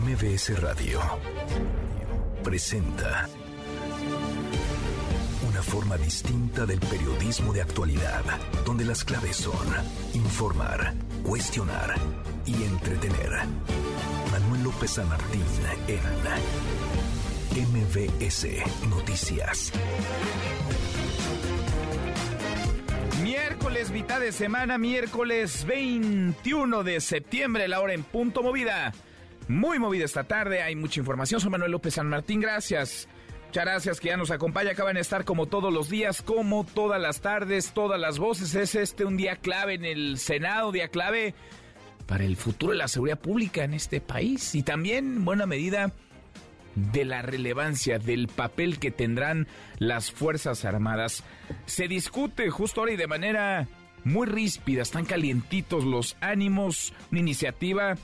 MBS Radio presenta una forma distinta del periodismo de actualidad, donde las claves son informar, cuestionar y entretener. Manuel López San Martín en MBS Noticias. Miércoles, mitad de semana, miércoles 21 de septiembre, la hora en punto movida. Muy movida esta tarde, hay mucha información. Soy Manuel López San Martín, gracias. Muchas gracias que ya nos acompaña. Acaban de estar como todos los días, como todas las tardes, todas las voces. Es este un día clave en el Senado, día clave para el futuro de la seguridad pública en este país y también, en buena medida, de la relevancia del papel que tendrán las Fuerzas Armadas. Se discute justo ahora y de manera muy ríspida, están calientitos los ánimos, una iniciativa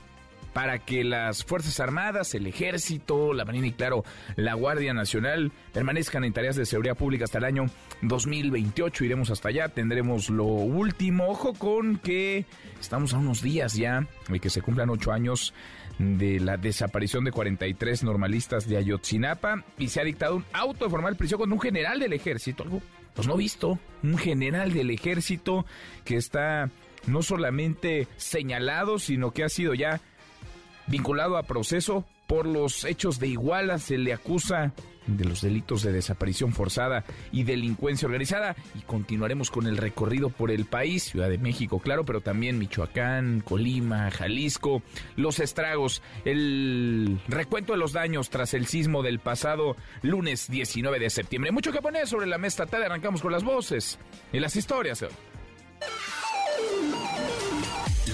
para que las Fuerzas Armadas, el Ejército, la Marina y claro, la Guardia Nacional permanezcan en tareas de seguridad pública hasta el año 2028. Iremos hasta allá, tendremos lo último. Ojo con que estamos a unos días ya de que se cumplan ocho años de la desaparición de 43 normalistas de Ayotzinapa y se ha dictado un auto de formal prisión con un general del ejército, algo pues no visto, un general del ejército que está no solamente señalado, sino que ha sido ya vinculado a proceso por los hechos de Iguala. Se le acusa de los delitos de desaparición forzada y delincuencia organizada. Y continuaremos con el recorrido por el país, Ciudad de México, claro, pero también Michoacán, Colima, Jalisco, los estragos, el recuento de los daños tras el sismo del pasado lunes 19 de septiembre. Mucho que poner sobre la mesa tarde, arrancamos con las voces y las historias.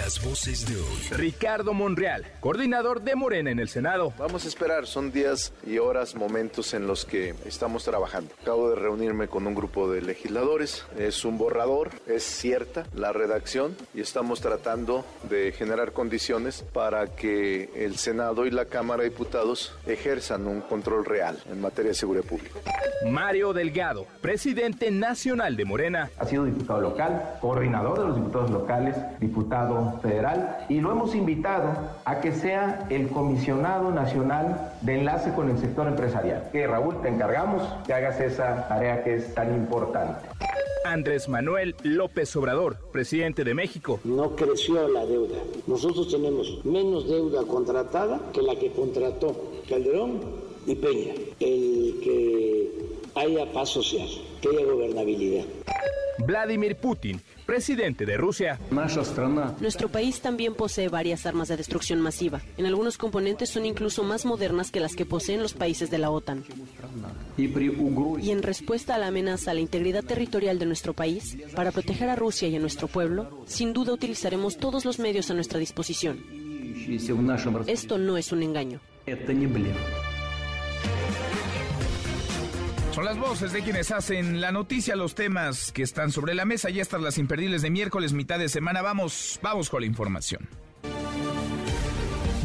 Las voces de hoy. Ricardo Monreal, coordinador de Morena en el Senado. Vamos a esperar, son días y horas, momentos en los que estamos trabajando. Acabo de reunirme con un grupo de legisladores, es un borrador, es cierta la redacción y estamos tratando de generar condiciones para que el Senado y la Cámara de Diputados ejerzan un control real en materia de seguridad pública. Mario Delgado, presidente nacional de Morena. Ha sido diputado local, coordinador de los diputados locales, diputado federal y lo hemos invitado a que sea el comisionado nacional de enlace con el sector empresarial. Que Raúl, te encargamos que hagas esa tarea que es tan importante. Andrés Manuel López Obrador, presidente de México. No creció la deuda. Nosotros tenemos menos deuda contratada que la que contrató Calderón y Peña. El que haya paz social, que haya gobernabilidad. Vladimir Putin, presidente de Rusia. Nuestro país también posee varias armas de destrucción masiva. En algunos componentes son incluso más modernas que las que poseen los países de la OTAN. Y en respuesta a la amenaza a la integridad territorial de nuestro país, para proteger a Rusia y a nuestro pueblo, sin duda utilizaremos todos los medios a nuestra disposición. Esto no es un engaño. Son las voces de quienes hacen la noticia, los temas que están sobre la mesa y estas las imperdibles de miércoles, mitad de semana. Vamos, vamos con la información.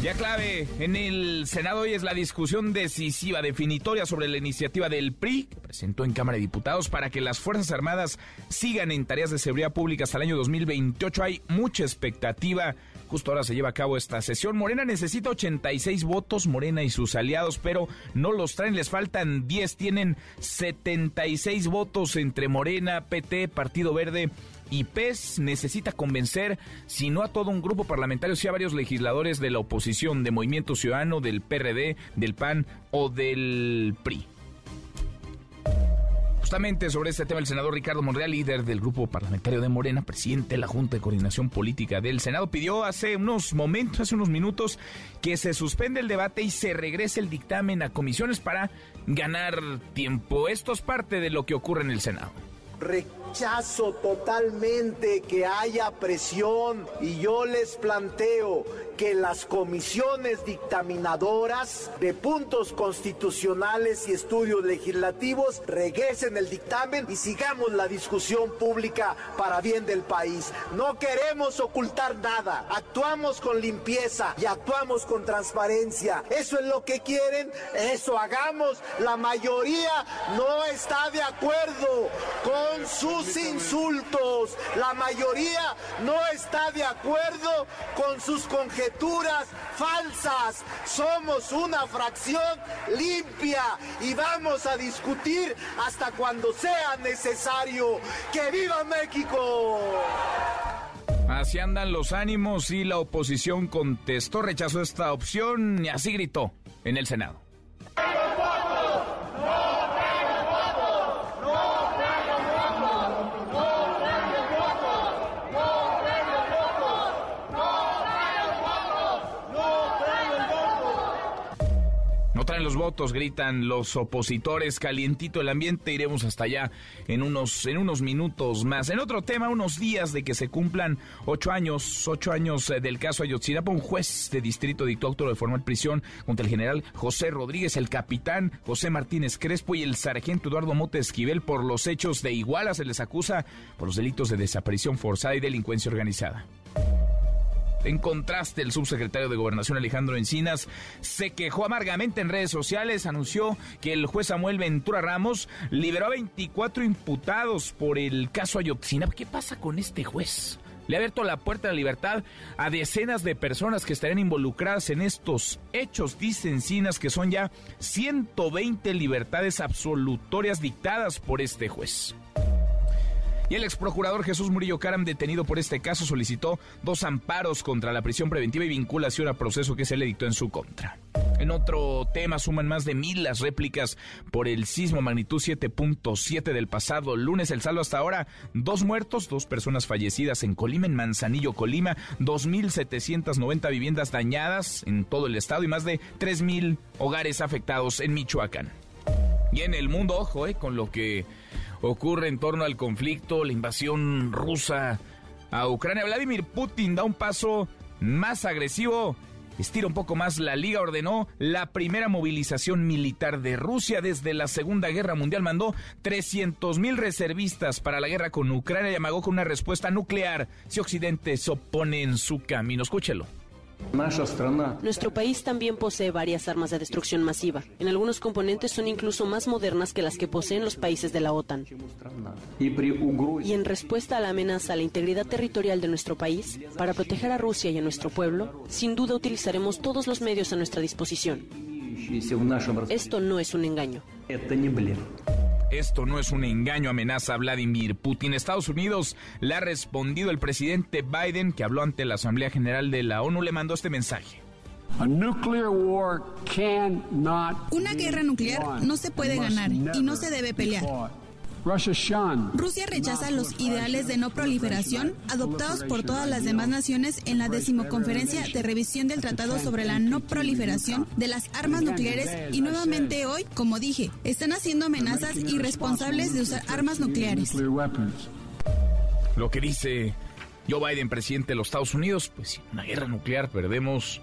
Ya clave en el Senado hoy es la discusión decisiva, definitoria sobre la iniciativa del PRI, que presentó en Cámara de Diputados para que las Fuerzas Armadas sigan en tareas de seguridad pública hasta el año 2028. Hay mucha expectativa. Justo ahora se lleva a cabo esta sesión. Morena necesita 86 votos, Morena y sus aliados, pero no los traen, les faltan 10, tienen 76 votos entre Morena, PT, Partido Verde y PES necesita convencer, si no a todo un grupo parlamentario, si a varios legisladores de la oposición, de Movimiento Ciudadano, del PRD, del PAN o del PRI. Justamente sobre este tema, el senador Ricardo Monreal, líder del grupo parlamentario de Morena, presidente de la Junta de Coordinación Política del Senado, pidió hace unos momentos, hace unos minutos, que se suspende el debate y se regrese el dictamen a comisiones para ganar tiempo. Esto es parte de lo que ocurre en el Senado rechazo totalmente que haya presión y yo les planteo que las comisiones dictaminadoras de puntos constitucionales y estudios legislativos regresen el dictamen y sigamos la discusión pública para bien del país. No queremos ocultar nada, actuamos con limpieza y actuamos con transparencia. Eso es lo que quieren, eso hagamos. La mayoría no está de acuerdo con sus insultos. La mayoría no está de acuerdo con sus conjeturas falsas. Somos una fracción limpia y vamos a discutir hasta cuando sea necesario. ¡Que viva México! Así andan los ánimos y la oposición contestó, rechazó esta opción y así gritó en el Senado. Traen los votos, gritan los opositores, calientito el ambiente, iremos hasta allá en unos, en unos minutos más. En otro tema, unos días de que se cumplan ocho años, ocho años eh, del caso Ayotzinapa, un juez de distrito dictó de formal prisión contra el general José Rodríguez, el capitán José Martínez Crespo y el sargento Eduardo Mote Esquivel por los hechos de Iguala, se les acusa por los delitos de desaparición forzada y delincuencia organizada. En contraste, el subsecretario de Gobernación Alejandro Encinas se quejó amargamente en redes sociales, anunció que el juez Samuel Ventura Ramos liberó a 24 imputados por el caso Ayotzinapa. ¿Qué pasa con este juez? Le ha abierto la puerta de la libertad a decenas de personas que estarían involucradas en estos hechos. Dice Encinas que son ya 120 libertades absolutorias dictadas por este juez. Y el ex procurador Jesús Murillo Caram, detenido por este caso, solicitó dos amparos contra la prisión preventiva y vinculación a proceso que se le dictó en su contra. En otro tema, suman más de mil las réplicas por el sismo magnitud 7.7 del pasado lunes. El saldo hasta ahora, dos muertos, dos personas fallecidas en Colima, en Manzanillo, Colima, 2.790 viviendas dañadas en todo el estado y más de 3.000 hogares afectados en Michoacán. Y en el mundo, ojo, eh, con lo que ocurre en torno al conflicto, la invasión rusa a Ucrania. Vladimir Putin da un paso más agresivo. Estira un poco más la liga, ordenó la primera movilización militar de Rusia desde la Segunda Guerra Mundial. Mandó 300 mil reservistas para la guerra con Ucrania y amagó con una respuesta nuclear si Occidente se opone en su camino. Escúchelo. Nuestro país también posee varias armas de destrucción masiva. En algunos componentes son incluso más modernas que las que poseen los países de la OTAN. Y en respuesta a la amenaza a la integridad territorial de nuestro país, para proteger a Rusia y a nuestro pueblo, sin duda utilizaremos todos los medios a nuestra disposición. Esto no es un engaño. Esto no es un engaño, amenaza a Vladimir Putin. Estados Unidos le ha respondido el presidente Biden, que habló ante la Asamblea General de la ONU, le mandó este mensaje. Una guerra nuclear no se puede ganar y no se debe pelear. Rusia rechaza los ideales de no proliferación adoptados por todas las demás naciones en la decimoconferencia de revisión del Tratado sobre la no proliferación de las armas nucleares y nuevamente hoy, como dije, están haciendo amenazas irresponsables de usar armas nucleares. Lo que dice Joe Biden, presidente de los Estados Unidos, pues si una guerra nuclear perdemos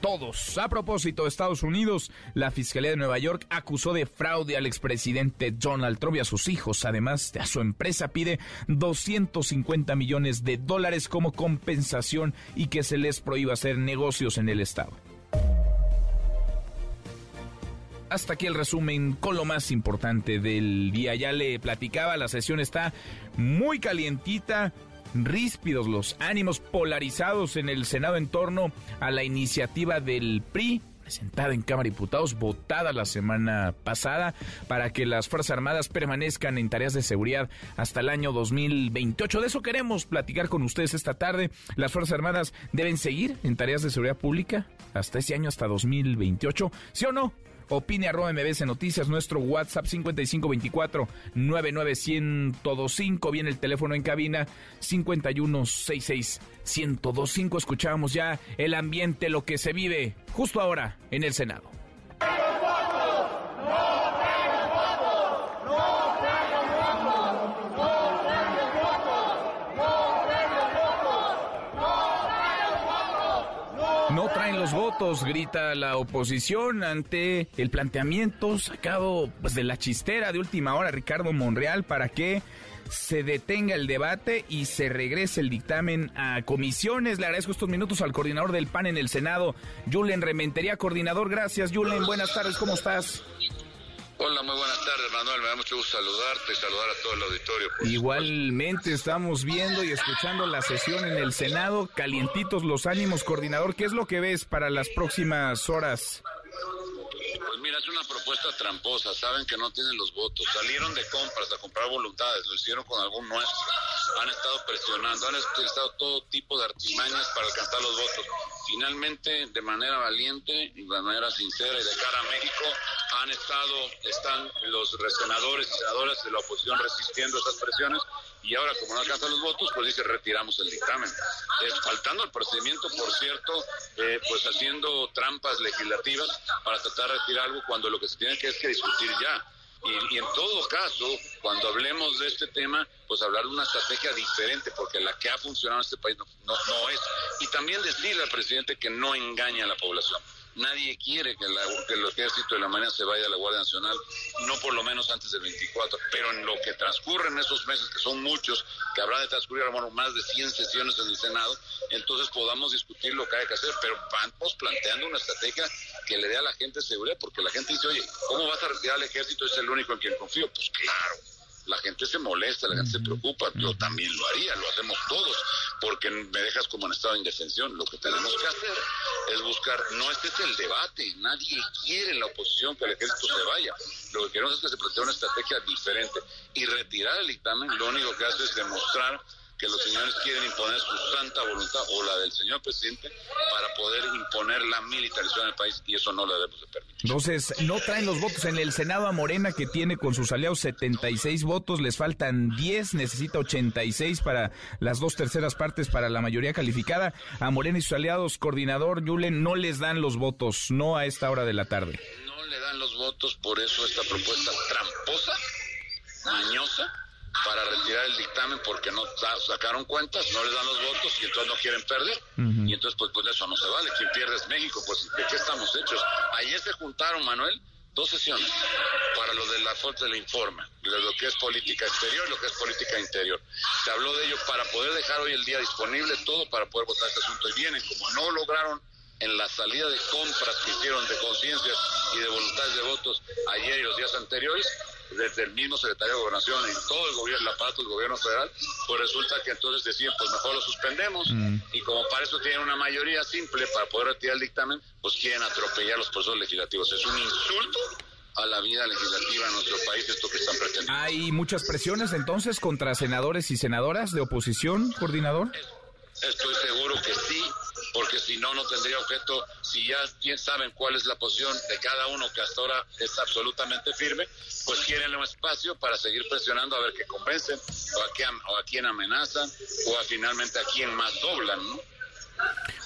todos. A propósito, Estados Unidos, la Fiscalía de Nueva York acusó de fraude al expresidente Donald Trump y a sus hijos. Además, a su empresa pide 250 millones de dólares como compensación y que se les prohíba hacer negocios en el Estado. Hasta aquí el resumen con lo más importante del día. Ya le platicaba, la sesión está muy calientita ríspidos los ánimos polarizados en el Senado en torno a la iniciativa del PRI presentada en Cámara de Diputados, votada la semana pasada, para que las Fuerzas Armadas permanezcan en tareas de seguridad hasta el año 2028. De eso queremos platicar con ustedes esta tarde. Las Fuerzas Armadas deben seguir en tareas de seguridad pública hasta ese año, hasta 2028. ¿Sí o no? Opine arroba Noticias, nuestro WhatsApp 5524 99125. Viene el teléfono en cabina 5166 1025. Escuchamos ya el ambiente, lo que se vive justo ahora en el Senado. No traen los votos, grita la oposición ante el planteamiento sacado pues, de la chistera de última hora Ricardo Monreal para que se detenga el debate y se regrese el dictamen a comisiones. Le agradezco estos minutos al coordinador del PAN en el Senado, Julen Rementería. Coordinador, gracias. Julen, buenas tardes, ¿cómo estás? Hola, muy buenas tardes, Manuel. Me da mucho gusto saludarte y saludar a todo el auditorio. Igualmente estamos viendo y escuchando la sesión en el Senado. Calientitos los ánimos, coordinador. ¿Qué es lo que ves para las próximas horas? Pues mira, es una propuesta tramposa. Saben que no tienen los votos. Salieron de compras a comprar voluntades. Lo hicieron con algún nuestro. Han estado presionando. Han utilizado todo tipo de artimañas para alcanzar los votos. Finalmente, de manera valiente de manera sincera y de cara a México, han estado, están los senadores y senadoras de la oposición resistiendo esas presiones y ahora como no alcanzan los votos, pues dice retiramos el dictamen. faltando el procedimiento, por cierto, eh, pues haciendo trampas legislativas para tratar de retirar algo cuando lo que se tiene que es que discutir ya. Y, en todo caso, cuando hablemos de este tema, pues hablar de una estrategia diferente, porque la que ha funcionado en este país no, no, no es. Y también decirle al presidente que no engaña a la población. Nadie quiere que, el ejército de la mañana se vaya a la Guardia Nacional, no por lo menos antes del 24, pero en lo que transcurre en esos meses, que son muchos, que habrá de transcurrir bueno, más de 100 sesiones en el Senado, entonces podamos discutir lo que hay que hacer, pero vamos planteando una estrategia que le dé a la gente seguridad, porque la gente dice, oye, ¿cómo vas a retirar al ejército? Es el único en quien confío. Pues claro la gente se molesta, la gente se preocupa, yo también lo haría, lo hacemos todos, porque me dejas como en estado de indefensión. Lo que tenemos que hacer es buscar, no este es el debate, nadie quiere en la oposición que el ejército se vaya, lo que queremos es que se plantee una estrategia diferente y retirar el dictamen lo único que hace es demostrar que los señores quieren imponer su santa voluntad o la del señor presidente para poder imponer la militarización del país y eso no lo debemos de permitir. Entonces, no traen los votos en el Senado a Morena que tiene con sus aliados 76 votos, les faltan 10, necesita 86 para las dos terceras partes para la mayoría calificada. A Morena y sus aliados, coordinador Yulen, no les dan los votos, no a esta hora de la tarde. No le dan los votos, por eso esta propuesta tramposa, mañosa, para retirar el dictamen porque no sacaron cuentas, no les dan los votos y entonces no quieren perder. Y entonces, pues, pues eso no se vale. Quien pierde es México, pues ¿de qué estamos hechos? Ayer se juntaron, Manuel, dos sesiones para lo de la fuente del informe, de lo que es política exterior y lo que es política interior. Se habló de ello para poder dejar hoy el día disponible todo para poder votar este asunto. Y vienen, como no lograron en la salida de compras que hicieron de conciencias y de voluntades de votos ayer y los días anteriores, desde el mismo secretario de Gobernación y todo el gobierno, la parte del gobierno federal, pues resulta que entonces decían, pues mejor lo suspendemos mm. y como para eso tienen una mayoría simple para poder retirar el dictamen, pues quieren atropellar los procesos legislativos. Es un insulto a la vida legislativa en nuestro país esto que están pretendiendo. ¿Hay muchas presiones entonces contra senadores y senadoras de oposición, coordinador? Estoy seguro que sí, porque si no, no tendría objeto, si ya bien saben cuál es la posición de cada uno que hasta ahora es absolutamente firme, pues quieren un espacio para seguir presionando a ver qué convencen, o a, quién, o a quién amenazan, o a finalmente a quién más doblan, ¿no?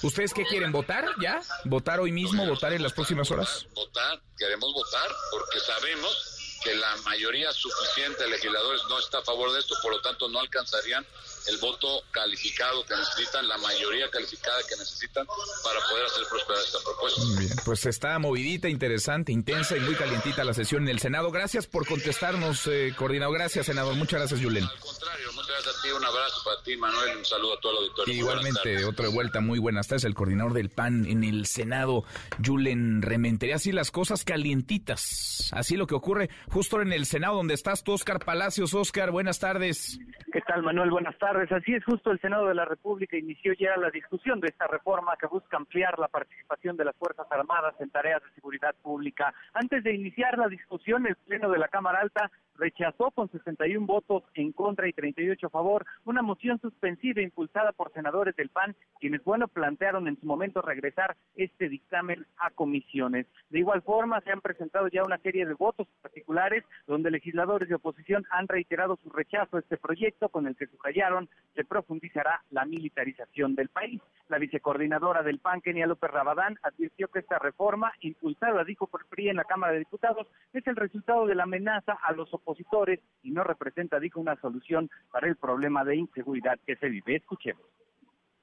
¿Ustedes qué quieren? ¿Votar ya? ¿Votar hoy mismo? ¿Votar en las próximas horas? Votar, queremos votar porque sabemos que la mayoría suficiente de legisladores no está a favor de esto, por lo tanto no alcanzarían el voto calificado que necesitan, la mayoría calificada que necesitan para poder hacer prosperar esta propuesta. Bien, pues está movidita, interesante, intensa y muy calientita la sesión en el Senado. Gracias por contestarnos, eh, coordinador. Gracias, senador. Muchas gracias, Julen. Al contrario, muchas gracias a ti. Un abrazo para ti, Manuel. Un saludo a todo el auditorio. Igualmente, otra vuelta. Muy buenas tardes. El coordinador del PAN en el Senado, Julen Rementería. Así las cosas calientitas. Así lo que ocurre justo en el Senado, donde estás tú, Oscar Palacios. Oscar, buenas tardes. ¿Qué tal, Manuel? Buenas tardes. Así es, justo el Senado de la República inició ya la discusión de esta reforma que busca ampliar la participación de las Fuerzas Armadas en tareas de seguridad pública. Antes de iniciar la discusión, el Pleno de la Cámara Alta rechazó con 61 votos en contra y 38 a favor una moción suspensiva impulsada por senadores del PAN, quienes, bueno, plantearon en su momento regresar este dictamen a comisiones. De igual forma, se han presentado ya una serie de votos particulares donde legisladores de oposición han reiterado su rechazo a este proyecto con el que subrayaron se profundizará la militarización del país. La vicecoordinadora del PAN, Kenia López Rabadán, advirtió que esta reforma, impulsada, dijo por PRI en la Cámara de Diputados, es el resultado de la amenaza a los opositores y no representa, dijo, una solución para el problema de inseguridad que se vive. Escuchemos.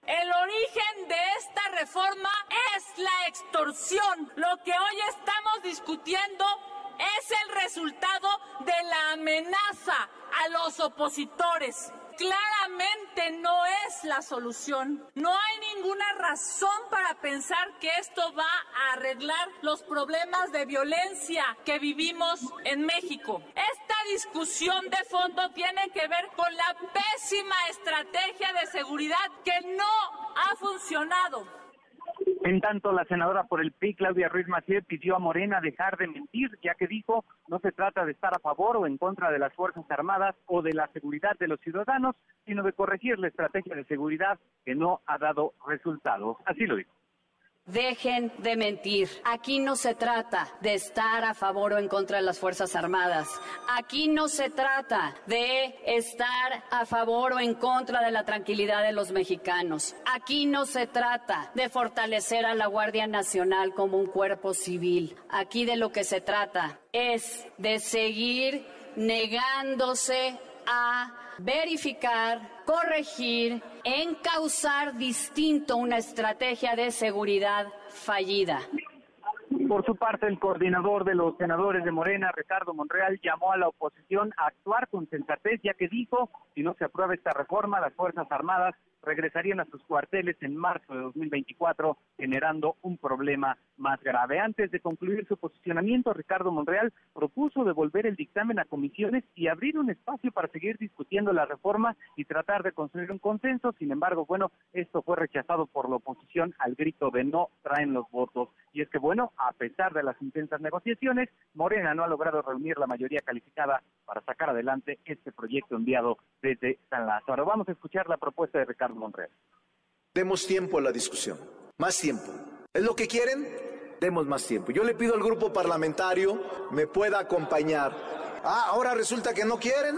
El origen de esta reforma es la extorsión. Lo que hoy estamos discutiendo es el resultado de la amenaza a los opositores claramente no es la solución. No hay ninguna razón para pensar que esto va a arreglar los problemas de violencia que vivimos en México. Esta discusión de fondo tiene que ver con la pésima estrategia de seguridad que no ha funcionado. En tanto, la senadora por el PRI, Claudia Ruiz Massieu, pidió a Morena dejar de mentir, ya que dijo no se trata de estar a favor o en contra de las Fuerzas Armadas o de la seguridad de los ciudadanos, sino de corregir la estrategia de seguridad que no ha dado resultados. Así lo dijo. Dejen de mentir. Aquí no se trata de estar a favor o en contra de las Fuerzas Armadas. Aquí no se trata de estar a favor o en contra de la tranquilidad de los mexicanos. Aquí no se trata de fortalecer a la Guardia Nacional como un cuerpo civil. Aquí de lo que se trata es de seguir negándose a verificar, corregir, encauzar distinto una estrategia de seguridad fallida. Por su parte, el coordinador de los senadores de Morena, Ricardo Monreal, llamó a la oposición a actuar con sensatez, ya que dijo, si no se aprueba esta reforma, las Fuerzas Armadas regresarían a sus cuarteles en marzo de 2024, generando un problema más grave. Antes de concluir su posicionamiento, Ricardo Monreal propuso devolver el dictamen a comisiones y abrir un espacio para seguir discutiendo la reforma y tratar de construir un consenso. Sin embargo, bueno, esto fue rechazado por la oposición al grito de no traen los votos. Y es que, bueno, a pesar de las intensas negociaciones, Morena no ha logrado reunir la mayoría calificada para sacar adelante este proyecto enviado desde San Lázaro. Vamos a escuchar la propuesta de Ricardo Monreal. Demos tiempo a la discusión, más tiempo. ¿Es lo que quieren? Demos más tiempo. Yo le pido al grupo parlamentario me pueda acompañar. Ah, ahora resulta que no quieren.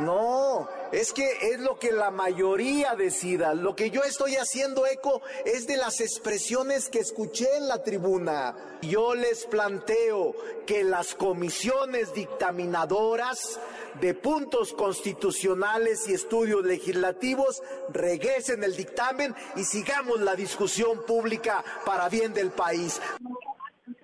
No, es que es lo que la mayoría decida. Lo que yo estoy haciendo eco es de las expresiones que escuché en la tribuna. Yo les planteo que las comisiones dictaminadoras de puntos constitucionales y estudios legislativos regresen el dictamen y sigamos la discusión pública para bien del país.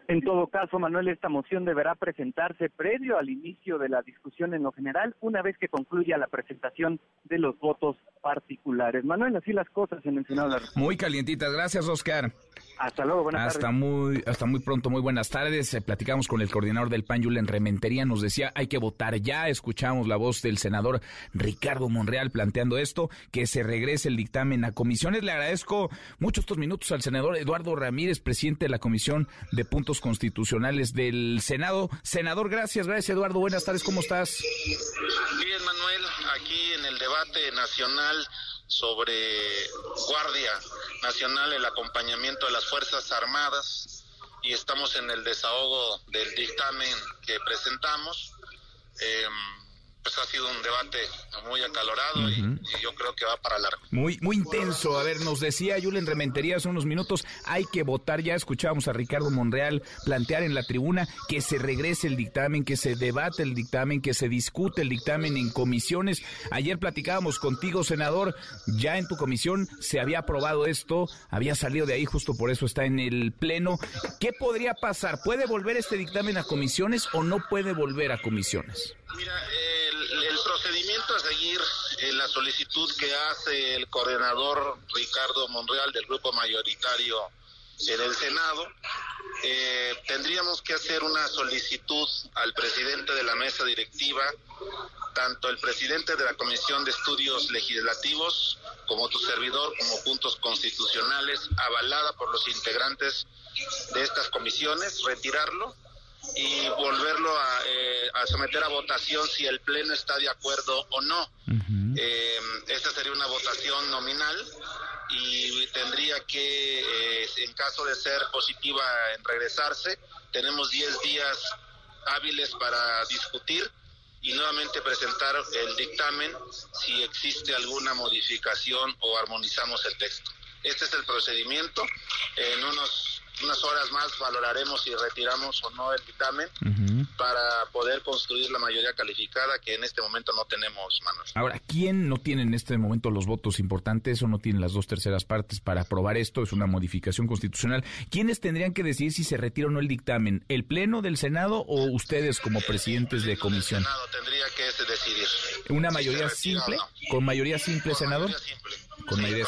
En todo caso, Manuel, esta moción deberá presentarse previo al inicio de la discusión en lo general, una vez que concluya la presentación de los votos particulares. Manuel, así las cosas en el Senado de la República. Muy calientitas, gracias Oscar. Hasta luego, buenas hasta Muy, hasta muy pronto, muy buenas tardes. Eh, platicamos con el coordinador del PAN, Julen Rementería, nos decía hay que votar ya. Escuchamos la voz del senador Ricardo Monreal planteando esto, que se regrese el dictamen a comisiones. Le agradezco mucho estos minutos al senador Eduardo Ramírez, presidente de la Comisión de Puntos Constitucionales del Senado. Senador, gracias, gracias Eduardo. Buenas tardes, ¿cómo estás? Bien, Manuel, aquí en el debate nacional sobre Guardia Nacional, el acompañamiento de las Fuerzas Armadas y estamos en el desahogo del dictamen que presentamos. Eh, pues ha sido un debate muy acalorado y, yo creo que va para largo. Muy, muy intenso. A ver, nos decía Julen Rementería hace unos minutos, hay que votar. Ya escuchábamos a Ricardo Monreal plantear en la tribuna que se regrese el dictamen, que se debate el dictamen, que se discute el dictamen en comisiones. Ayer platicábamos contigo, senador, ya en tu comisión se había aprobado esto, había salido de ahí, justo por eso está en el pleno. ¿Qué podría pasar? ¿Puede volver este dictamen a comisiones o no puede volver a comisiones? Mira, el, procedimiento a seguir en la solicitud que hace el coordinador Ricardo Monreal del grupo mayoritario en el Senado, eh, tendríamos que hacer una solicitud al presidente de la mesa directiva, tanto el presidente de la Comisión de Estudios Legislativos como tu servidor, como puntos constitucionales, avalada por los integrantes de estas comisiones, retirarlo y volverlo eh, a, someter a votación si el Pleno está de acuerdo o no. Eh, esta sería una votación nominal y tendría que, eh, en caso de ser positiva en regresarse, tenemos 10 días hábiles para discutir y nuevamente presentar el dictamen si existe alguna modificación o armonizamos el texto. Este es el procedimiento. En unos unas horas más valoraremos si retiramos o no el dictamen para poder construir la mayoría calificada que en este momento no tenemos, Manuel. Ahora, ¿quién no tiene en este momento los votos importantes o no tiene las dos terceras partes para aprobar esto? Es una modificación constitucional. ¿Quiénes tendrían que decidir si se retira o no el dictamen? ¿El Pleno del Senado o ustedes como presidentes de comisión? El Senado tendría que decidir. ¿Una mayoría simple? ¿Con mayoría simple, senador? Con mayoría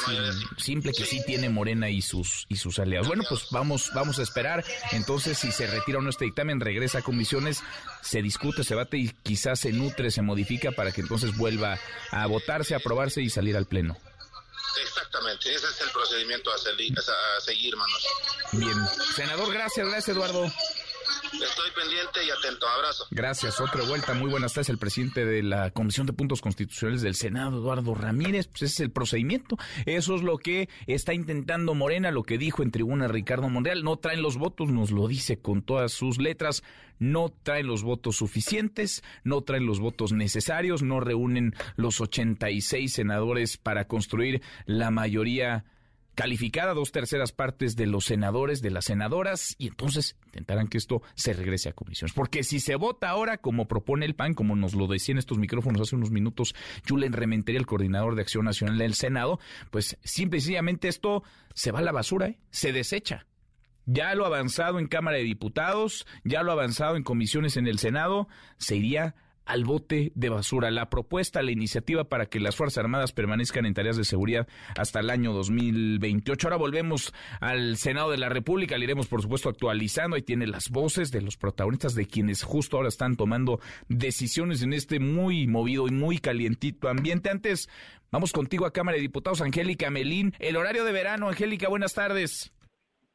simple que sí tiene Morena y sus y sus aliados. Bueno, pues vamos vamos a esperar. Entonces, si se retira o no este dictamen, regresa a comisiones, se discute, se debate y quizás se nutre, se modifica para que entonces vuelva a votarse, a aprobarse y salir al pleno. Exactamente, ese es el procedimiento a, seguir, manos. Bien, senador, gracias, gracias Eduardo. Estoy pendiente y atento. Abrazo. Gracias. Otra vuelta. Muy buenas tardes. El presidente de la Comisión de Puntos Constitucionales del Senado, Eduardo Ramírez. Pues ese es el procedimiento. Eso es lo que está intentando Morena, lo que dijo en tribuna Ricardo Monreal. No traen los votos, nos lo dice con todas sus letras. No traen los votos suficientes, no traen los votos necesarios, no reúnen los 86 senadores para construir la mayoría calificada dos terceras partes de los senadores, de las senadoras, y entonces intentarán que esto se regrese a comisiones. Porque si se vota ahora, como propone el PAN, como nos lo decía en estos micrófonos hace unos minutos Julen Rementería, el coordinador de Acción Nacional del Senado, pues simple y sencillamente esto se va a la basura, ¿eh? se desecha. Ya lo avanzado en Cámara de Diputados, ya lo avanzado en comisiones en el Senado, se iría al bote de basura. La propuesta, la iniciativa para que las Fuerzas Armadas permanezcan en tareas de seguridad hasta el año 2028. Ahora volvemos al Senado de la República, le iremos por supuesto actualizando. Ahí tiene las voces de los protagonistas de quienes justo ahora están tomando decisiones en este muy movido y muy calientito ambiente. Antes, vamos contigo a Cámara de Diputados, Angélica Melín. El horario de verano, Angélica, buenas tardes.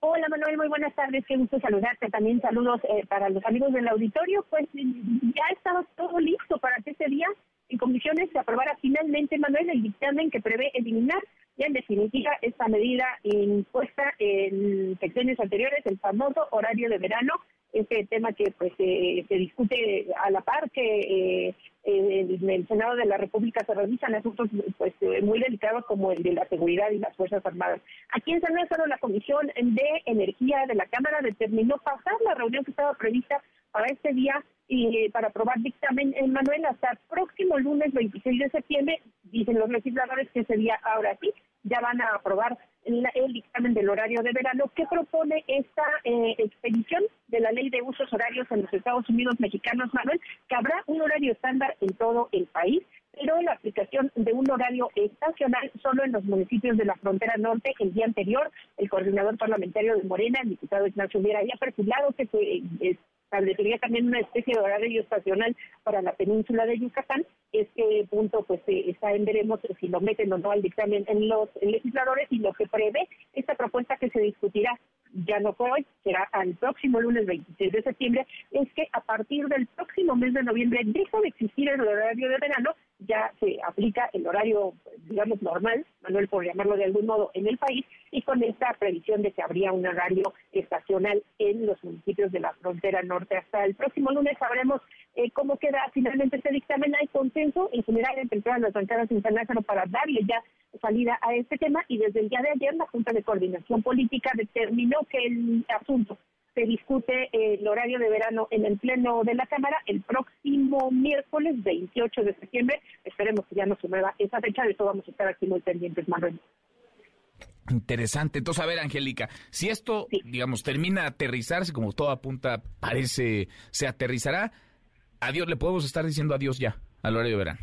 Hola Manuel, muy buenas tardes, qué gusto saludarte. También saludos eh, para los amigos del auditorio. Pues ya estaba todo listo para que ese día en comisiones se aprobara finalmente, Manuel, el dictamen que prevé eliminar ya en definitiva esta medida impuesta en secciones anteriores, el famoso horario de verano, este tema que pues se discute a la par que eh, en el Senado de la República se revisan asuntos pues eh, muy delicados como el de la seguridad y las Fuerzas Armadas. Aquí en San Lázaro la Comisión de Energía de la Cámara determinó pasar la reunión que estaba prevista para este día y para aprobar dictamen en Manuel hasta el próximo lunes 26 de septiembre. Dicen los legisladores que ese día ahora sí ya van a aprobar el, dictamen del horario de verano que propone esta eh, expedición de la ley de usos horarios en los Estados Unidos mexicanos, Manuel, que habrá un horario estándar en todo el país, pero la aplicación de un horario estacional solo en los municipios de la frontera norte. El día anterior, el coordinador parlamentario de Morena, el diputado Ignacio Viera, había perfilado que se eh, establecería también una especie de horario estacional para la península de Yucatán. Este punto pues eh, está en veremos si lo meten o no al dictamen en los legisladores y lo que prevé esta propuesta que se discutirá ya no fue hoy, será al próximo lunes 26 de septiembre, es que a partir del próximo mes de noviembre deja de existir el horario de verano, ya se aplica el horario, digamos, normal, Manuel, por llamarlo de algún modo, en el país, y con esta previsión de que habría un horario estacional en los municipios de la frontera norte. Hasta el próximo lunes sabremos eh, cómo queda finalmente este dictamen. Hay consenso en general entre todas las bancadas en San Lázaro para darle ya salida a este tema y desde el día de ayer la Junta de Coordinación Política determinó que el asunto se discute el horario de verano en el Pleno de la Cámara el próximo miércoles 28 de septiembre. Esperemos que ya no se mueva esa fecha, de eso vamos a estar aquí muy pendientes, Manuel. Interesante. Entonces, a ver, Angélica, si esto, digamos, termina de aterrizarse, como todo apunta, parece, se aterrizará, adiós, le podemos estar diciendo adiós ya al horario de verano.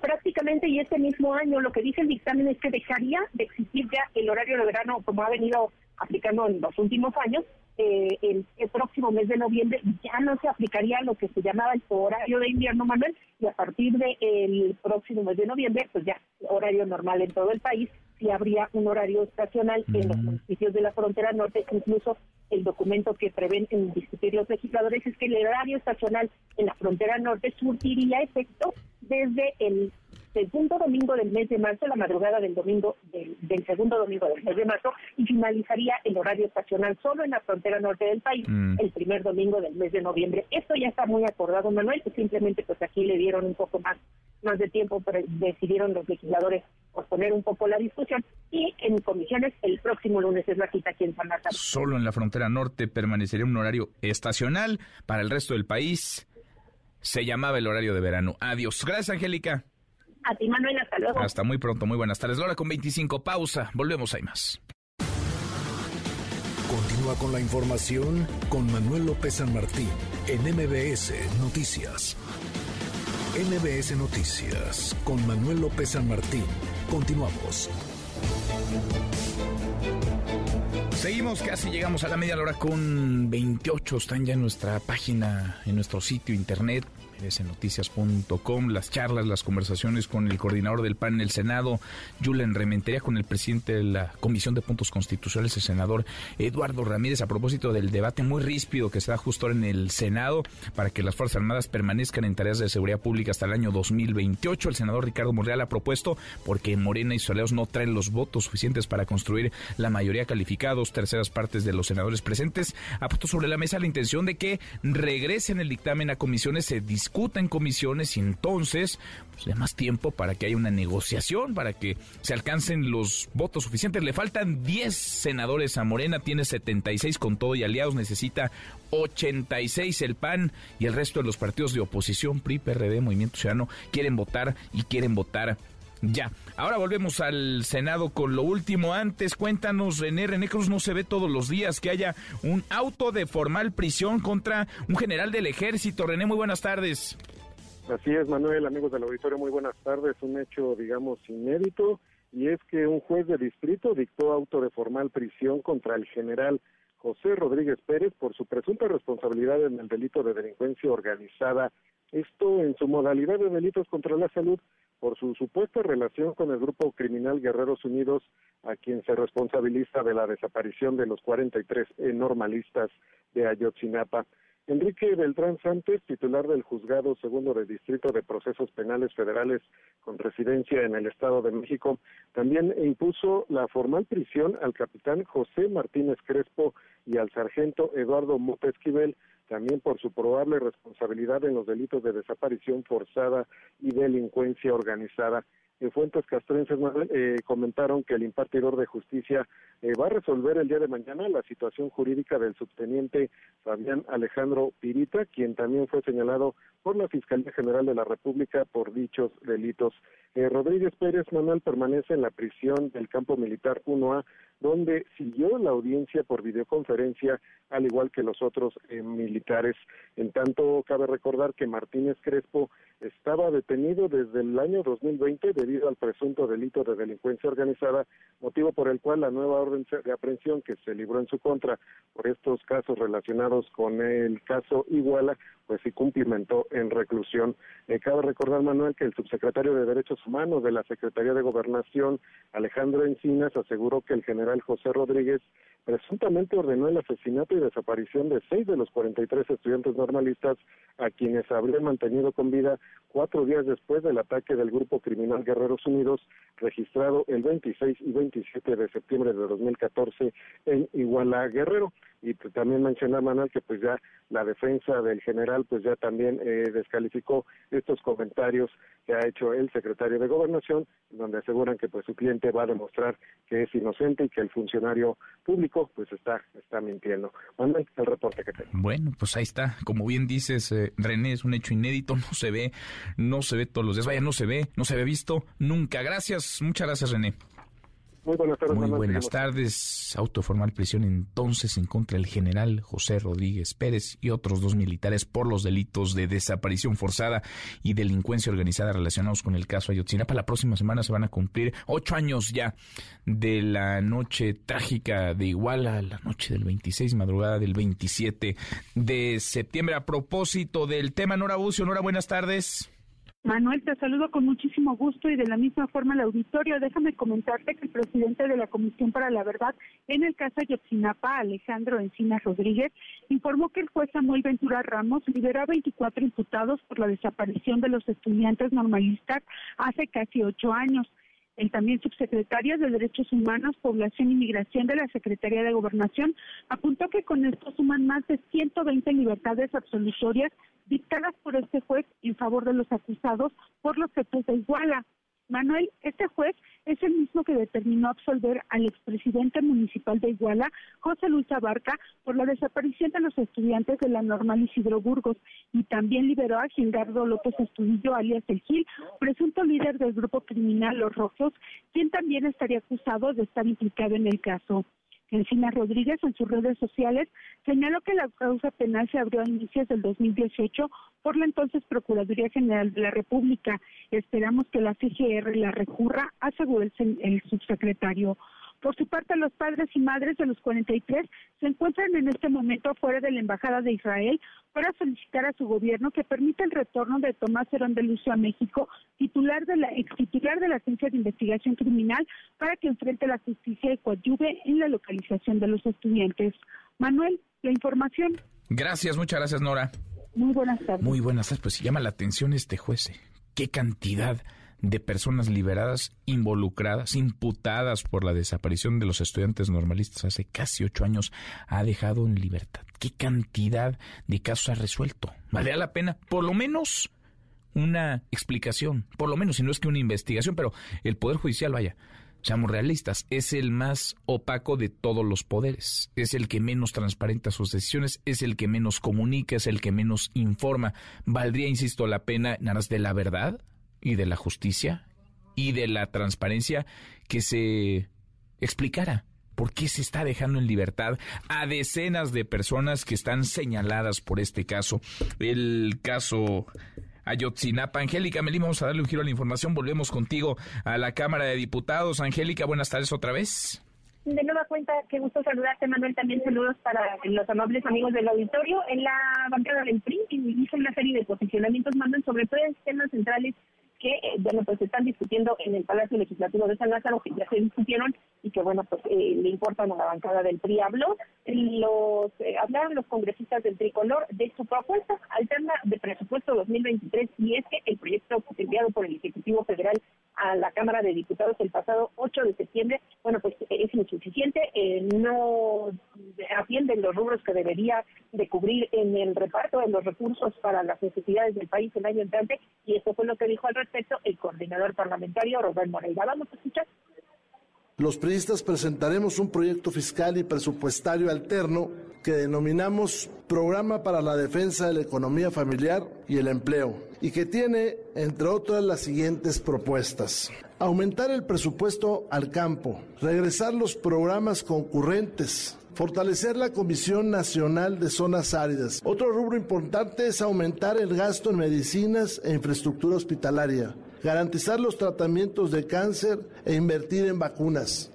Prácticamente, y este mismo año, lo que dice el dictamen es que dejaría de existir ya el horario de verano como ha venido aplicando en los últimos años. Eh, el, próximo mes de noviembre ya no se aplicaría lo que se llamaba el horario de invierno, Manuel, y a partir del próximo mes de noviembre, pues ya horario normal en todo el país, y habría un horario estacional en los municipios de la frontera norte, incluso el documento que prevén en discutir los legisladores es que el horario estacional en la frontera norte surtiría efecto desde el segundo domingo del mes de marzo, la madrugada del domingo del, segundo domingo del mes de marzo, y finalizaría el horario estacional solo en la frontera norte del país mm. el primer domingo del mes de noviembre. Esto ya está muy acordado, Manuel, que simplemente pues aquí le dieron un poco más más de tiempo, pero decidieron los legisladores posponer un poco la discusión y en comisiones el próximo lunes es la cita aquí en San Marcos. Solo en la frontera norte permanecería un horario estacional para el resto del país. Se llamaba el horario de verano. Adiós. Gracias, Angélica. A ti, Manuel. Hasta luego. Hasta muy pronto. Muy buenas tardes. Laura con 25. Pausa. Volvemos. Hay más. Continúa con la información con Manuel López San Martín en MBS Noticias. MBS Noticias con Manuel López San Martín. Continuamos. Seguimos, casi llegamos a la media hora con 28. Están ya en nuestra página, en nuestro sitio internet noticias.com, las charlas, las conversaciones con el coordinador del PAN en el Senado, Julen Rementería, con el presidente de la Comisión de Puntos Constitucionales, el senador Eduardo Ramírez, a propósito del debate muy ríspido que se da justo en el Senado para que las Fuerzas Armadas permanezcan en tareas de seguridad pública hasta el año 2028. El senador Ricardo Monreal ha propuesto, porque Morena y Soleos no traen los votos suficientes para construir la mayoría calificada, dos terceras partes de los senadores presentes, ha puesto sobre la mesa la intención de que regresen el dictamen a comisiones, se discuta en comisiones y entonces pues, le más tiempo para que haya una negociación, para que se alcancen los votos suficientes. Le faltan 10 senadores a Morena, tiene 76 con todo y aliados, necesita 86 el PAN y el resto de los partidos de oposición, PRI, PRD, Movimiento Ciudadano, quieren votar y quieren votar ya. Ahora volvemos al Senado con lo último. Antes, cuéntanos, René. René Cruz no se ve todos los días que haya un auto de formal prisión contra un general del ejército. René, muy buenas tardes. Así es, Manuel, amigos del auditorio, muy buenas tardes. Un hecho, digamos, inédito, y es que un juez de distrito dictó auto de formal prisión contra el general José Rodríguez Pérez por su presunta responsabilidad en el delito de delincuencia organizada. Esto en su modalidad de delitos contra la salud por su supuesta relación con el grupo criminal Guerreros Unidos, a quien se responsabiliza de la desaparición de los 43 normalistas de Ayotzinapa. Enrique Beltrán Santos, titular del Juzgado Segundo de Distrito de Procesos Penales Federales con residencia en el Estado de México, también impuso la formal prisión al capitán José Martínez Crespo y al sargento Eduardo Mota Esquivel, también por su probable responsabilidad en los delitos de desaparición forzada y delincuencia organizada. En fuentes castrenses eh, comentaron que el impartidor de justicia eh, va a resolver el día de mañana la situación jurídica del subteniente Fabián Alejandro Pirita, quien también fue señalado por la Fiscalía General de la República por dichos delitos. Eh, Rodríguez Pérez Manuel permanece en la prisión del campo militar 1A, donde siguió la audiencia por videoconferencia, al igual que los otros militares. En tanto, cabe recordar que Martínez Crespo estaba detenido desde el año 2020 debido al presunto delito de delincuencia organizada, motivo por el cual la nueva orden de aprehensión que se libró en su contra por estos casos relacionados con el caso Iguala, pues sí cumplimentó en reclusión. Eh, cabe recordar, Manuel, que el subsecretario de Derechos Humanos de la Secretaría de Gobernación, Alejandro Encinas, aseguró que el general José Rodríguez presuntamente ordenó el asesinato y desaparición de seis de los 43 estudiantes normalistas a quienes habrían mantenido con vida cuatro días después del ataque del grupo criminal Guerreros Unidos registrado el 26 y 27 de septiembre de 2014 en Iguala Guerrero. Y también menciona Manuel que pues ya la defensa del general pues ya también eh, descalificó estos comentarios que ha hecho el secretario de gobernación donde aseguran que pues su cliente va a demostrar que es inocente y que el funcionario público pues está está mintiendo. Manuel el reporte que tengo. Bueno pues ahí está. Como bien dices eh, René es un hecho inédito. No se ve no se ve todos los días. Vaya no se ve no se ve visto nunca. Gracias. Muchas gracias René muy buenas tardes. Muy buenas tardes. Auto formal prisión entonces en contra del general José Rodríguez Pérez y otros dos militares por los delitos de desaparición forzada y delincuencia organizada relacionados con el caso Ayotzinapa. La próxima semana se van a cumplir ocho años ya de la noche trágica de Iguala, la noche del 26, madrugada del 27 de septiembre. A propósito del tema, Nora Bucio, Nora, buenas tardes. Manuel, te saludo con muchísimo gusto y de la misma forma al auditorio. Déjame comentarte que el presidente de la Comisión para la Verdad en el caso Ayotzinapa, Alejandro Encinas Rodríguez, informó que el juez Samuel Ventura Ramos liberó a 24 imputados por la desaparición de los estudiantes normalistas hace casi ocho años. El también subsecretario de Derechos Humanos, Población y Migración de la Secretaría de Gobernación apuntó que con esto suman más de 120 libertades absolutorias dictadas por este juez en favor de los acusados por los hechos de Iguala. Manuel, este juez es el mismo que determinó absolver al expresidente municipal de Iguala, José Luis Abarca, por la desaparición de los estudiantes de la normal Isidro Burgos y también liberó a Gildardo López Estudillo, alias El Gil, presunto líder del grupo criminal Los Rojos, quien también estaría acusado de estar implicado en el caso. Encina Rodríguez en sus redes sociales señaló que la causa penal se abrió a inicios del 2018 por la entonces Procuraduría General de la República. Esperamos que la CGR la recurra, aseguró el, el subsecretario. Por su parte, los padres y madres de los 43 se encuentran en este momento fuera de la Embajada de Israel para solicitar a su gobierno que permita el retorno de Tomás Herón de Lucio a México, titular de la ex titular de la Agencia de Investigación Criminal, para que enfrente la justicia y coadyuve en la localización de los estudiantes. Manuel, la información. Gracias, muchas gracias, Nora. Muy buenas tardes. Muy buenas tardes. Pues llama la atención este juez. ¿eh? ¿Qué cantidad de personas liberadas, involucradas, imputadas por la desaparición de los estudiantes normalistas hace casi ocho años, ha dejado en libertad. ¿Qué cantidad de casos ha resuelto? ¿Vale la pena? Por lo menos una explicación, por lo menos, si no es que una investigación, pero el Poder Judicial, vaya, seamos realistas, es el más opaco de todos los poderes, es el que menos transparenta sus decisiones, es el que menos comunica, es el que menos informa. ¿Valdría, insisto, la pena en aras de la verdad? Y de la justicia y de la transparencia que se explicara por qué se está dejando en libertad a decenas de personas que están señaladas por este caso. El caso Ayotzinapa. Angélica Melín, vamos a darle un giro a la información. Volvemos contigo a la Cámara de Diputados. Angélica, buenas tardes otra vez. De nueva cuenta, qué gusto saludarte, Manuel. También saludos para los amables amigos del auditorio. En la bancada del PRI hizo una serie de posicionamientos, Manuel, sobre todo en temas centrales que, eh, bueno, pues están discutiendo en el Palacio Legislativo de San Lázaro, que ya se discutieron y que, bueno, pues eh, le importan a la bancada del PRI. Habló, los, eh, hablaron los congresistas del tricolor de su propuesta alterna de presupuesto 2023 y es que el proyecto enviado por el Ejecutivo Federal a la Cámara de Diputados el pasado 8 de septiembre, bueno, pues es insuficiente, no atiende los rubros que debería de cubrir en el reparto de los recursos para las necesidades del país el año entrante y eso fue lo que dijo al respecto el coordinador parlamentario Robert Moreira. Vamos a escuchar. Los periodistas presentaremos un proyecto fiscal y presupuestario alterno que denominamos Programa para la Defensa de la Economía Familiar y el Empleo, y que tiene, entre otras, las siguientes propuestas. Aumentar el presupuesto al campo, regresar los programas concurrentes, fortalecer la Comisión Nacional de Zonas Áridas. Otro rubro importante es aumentar el gasto en medicinas e infraestructura hospitalaria, garantizar los tratamientos de cáncer e invertir en vacunas.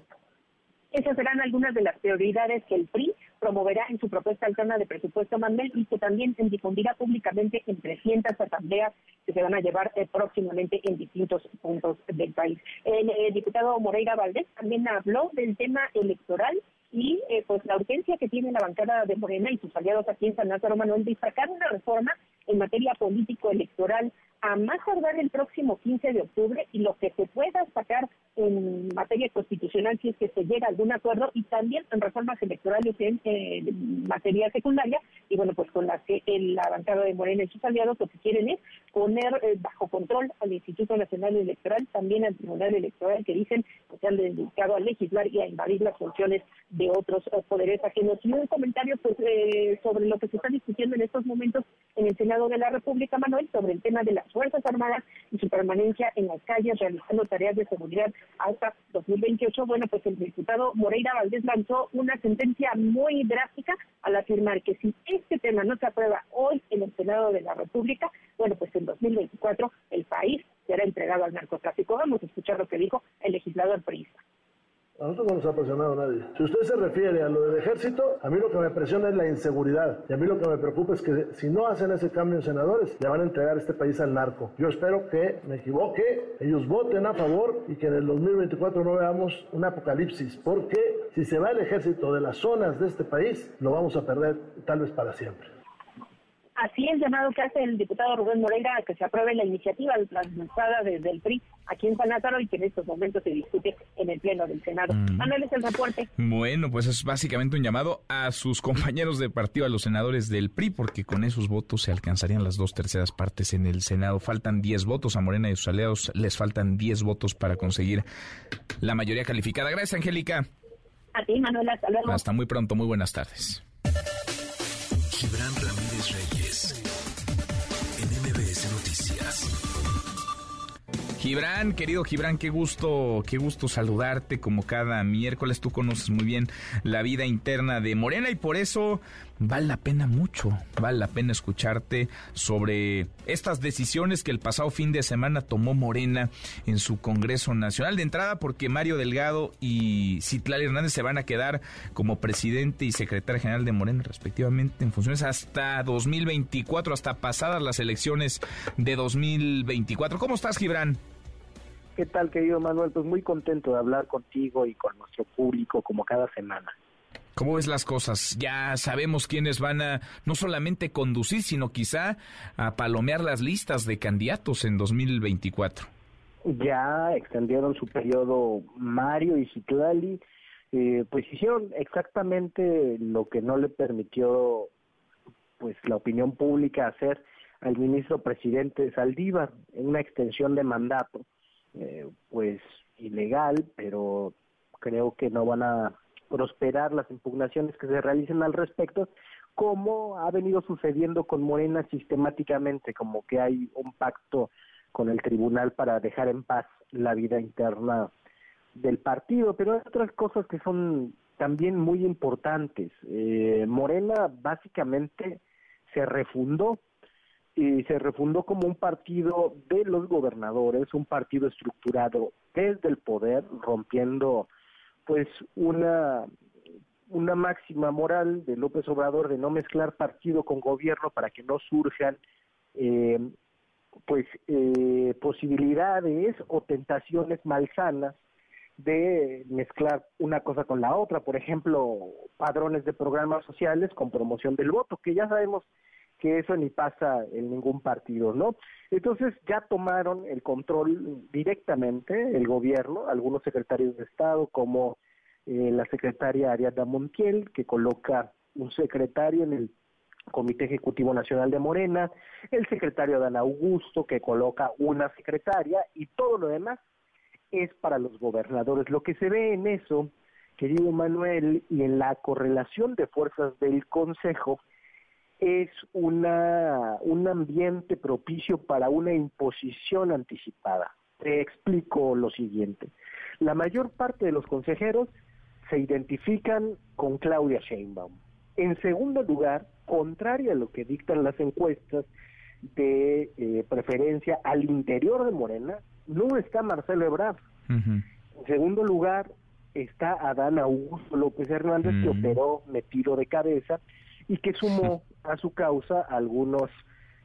Esas serán algunas de las prioridades que el PRI promoverá en su propuesta alterna de presupuesto Manuel y que también difundirá públicamente en 300 asambleas que se van a llevar eh, próximamente en distintos puntos del país. El eh, diputado Moreira Valdés también habló del tema electoral y eh, pues la urgencia que tiene la bancada de Morena y sus aliados aquí en San Lázaro Manuel de sacar una reforma en materia político-electoral a más tardar el próximo 15 de octubre y lo que se pueda sacar en materia constitucional si es que se llega a algún acuerdo y también en reformas electorales en eh, materia secundaria. Y bueno pues con las que el, bancada de Morena y sus aliados lo que quieren es poner eh, bajo control al Instituto Nacional Electoral también al Tribunal Electoral que dicen que se han dedicado a legislar y a invadir las funciones de otros eh, poderes ajenos. Y un comentario pues sobre lo que se está discutiendo en estos momentos en el Senado de la República Manuel sobre el tema de las Fuerzas Armadas y su permanencia en las calles realizando tareas de seguridad hasta 2028. Bueno, pues el diputado Moreira Valdés lanzó una sentencia muy drástica al afirmar que si este tema no se aprueba hoy en el Senado de la República, bueno, pues en 2024 el país será entregado al narcotráfico. Vamos a escuchar lo que dijo el legislador priista. A nosotros no nos ha presionado nadie. Si usted se refiere a lo del ejército, a mí lo que me presiona es la inseguridad. Y a mí lo que me preocupa es que si no hacen ese cambio en senadores, le van a entregar este país al narco. Yo espero que me equivoque, ellos voten a favor y que en el 2024 no veamos un apocalipsis. Porque si se va el ejército de las zonas de este país, lo vamos a perder tal vez para siempre. Así el llamado que hace el diputado Rubén Moreira a que se apruebe la iniciativa lanzada desde el PRI aquí en San Lázaro y que en estos momentos se discute en el Pleno del Senado. Mm. Manuel es el reporte. Bueno, pues es básicamente un llamado a sus compañeros de partido, a los senadores del PRI, porque con esos votos se alcanzarían las dos terceras partes en el Senado. Faltan 10 votos a Morena y sus aliados, les faltan 10 votos para conseguir la mayoría calificada. Gracias, Angélica. A ti, Manuel, hasta luego. Hasta muy pronto, muy buenas tardes. Gibran Ramírez Reyes, en MBS Noticias. Gibran, querido Gibran, qué gusto, qué gusto saludarte como cada miércoles. Tú conoces muy bien la vida interna de Morena y por eso vale la pena mucho, vale la pena escucharte sobre estas decisiones que el pasado fin de semana tomó Morena en su Congreso Nacional. De entrada, porque Mario Delgado y Citlali Hernández se van a quedar como presidente y secretario general de Morena, respectivamente, en funciones hasta 2024, hasta pasadas las elecciones de 2024. ¿Cómo estás, Gibran? ¿Qué tal, querido Manuel? Pues muy contento de hablar contigo y con nuestro público como cada semana. ¿Cómo ves las cosas? Ya sabemos quiénes van a no solamente conducir, sino quizá a palomear las listas de candidatos en 2024. Ya extendieron su periodo Mario y Citlali, eh, pues hicieron exactamente lo que no le permitió pues la opinión pública hacer al ministro presidente Saldívar en una extensión de mandato eh, pues ilegal, pero creo que no van a prosperar las impugnaciones que se realicen al respecto, como ha venido sucediendo con Morena sistemáticamente, como que hay un pacto con el tribunal para dejar en paz la vida interna del partido, pero hay otras cosas que son también muy importantes. Eh, Morena básicamente se refundó y se refundó como un partido de los gobernadores, un partido estructurado desde el poder, rompiendo pues una una máxima moral de López Obrador de no mezclar partido con gobierno para que no surjan eh, pues eh, posibilidades o tentaciones malsanas de mezclar una cosa con la otra, por ejemplo, padrones de programas sociales con promoción del voto, que ya sabemos que eso ni pasa en ningún partido, ¿no? Entonces ya tomaron el control directamente el gobierno, algunos secretarios de Estado como eh, la secretaria Ariadna Montiel, que coloca un secretario en el Comité Ejecutivo Nacional de Morena, el secretario Dan Augusto, que coloca una secretaria, y todo lo demás es para los gobernadores. Lo que se ve en eso, querido Manuel, y en la correlación de fuerzas del Consejo, es una, un ambiente propicio para una imposición anticipada. Te explico lo siguiente. La mayor parte de los consejeros se identifican con Claudia Sheinbaum. En segundo lugar, contrario a lo que dictan las encuestas de eh, preferencia al interior de Morena, no está Marcelo Ebrard. En segundo lugar, está Adán Augusto López Hernández, que operó metido de cabeza y que sumó a su causa algunos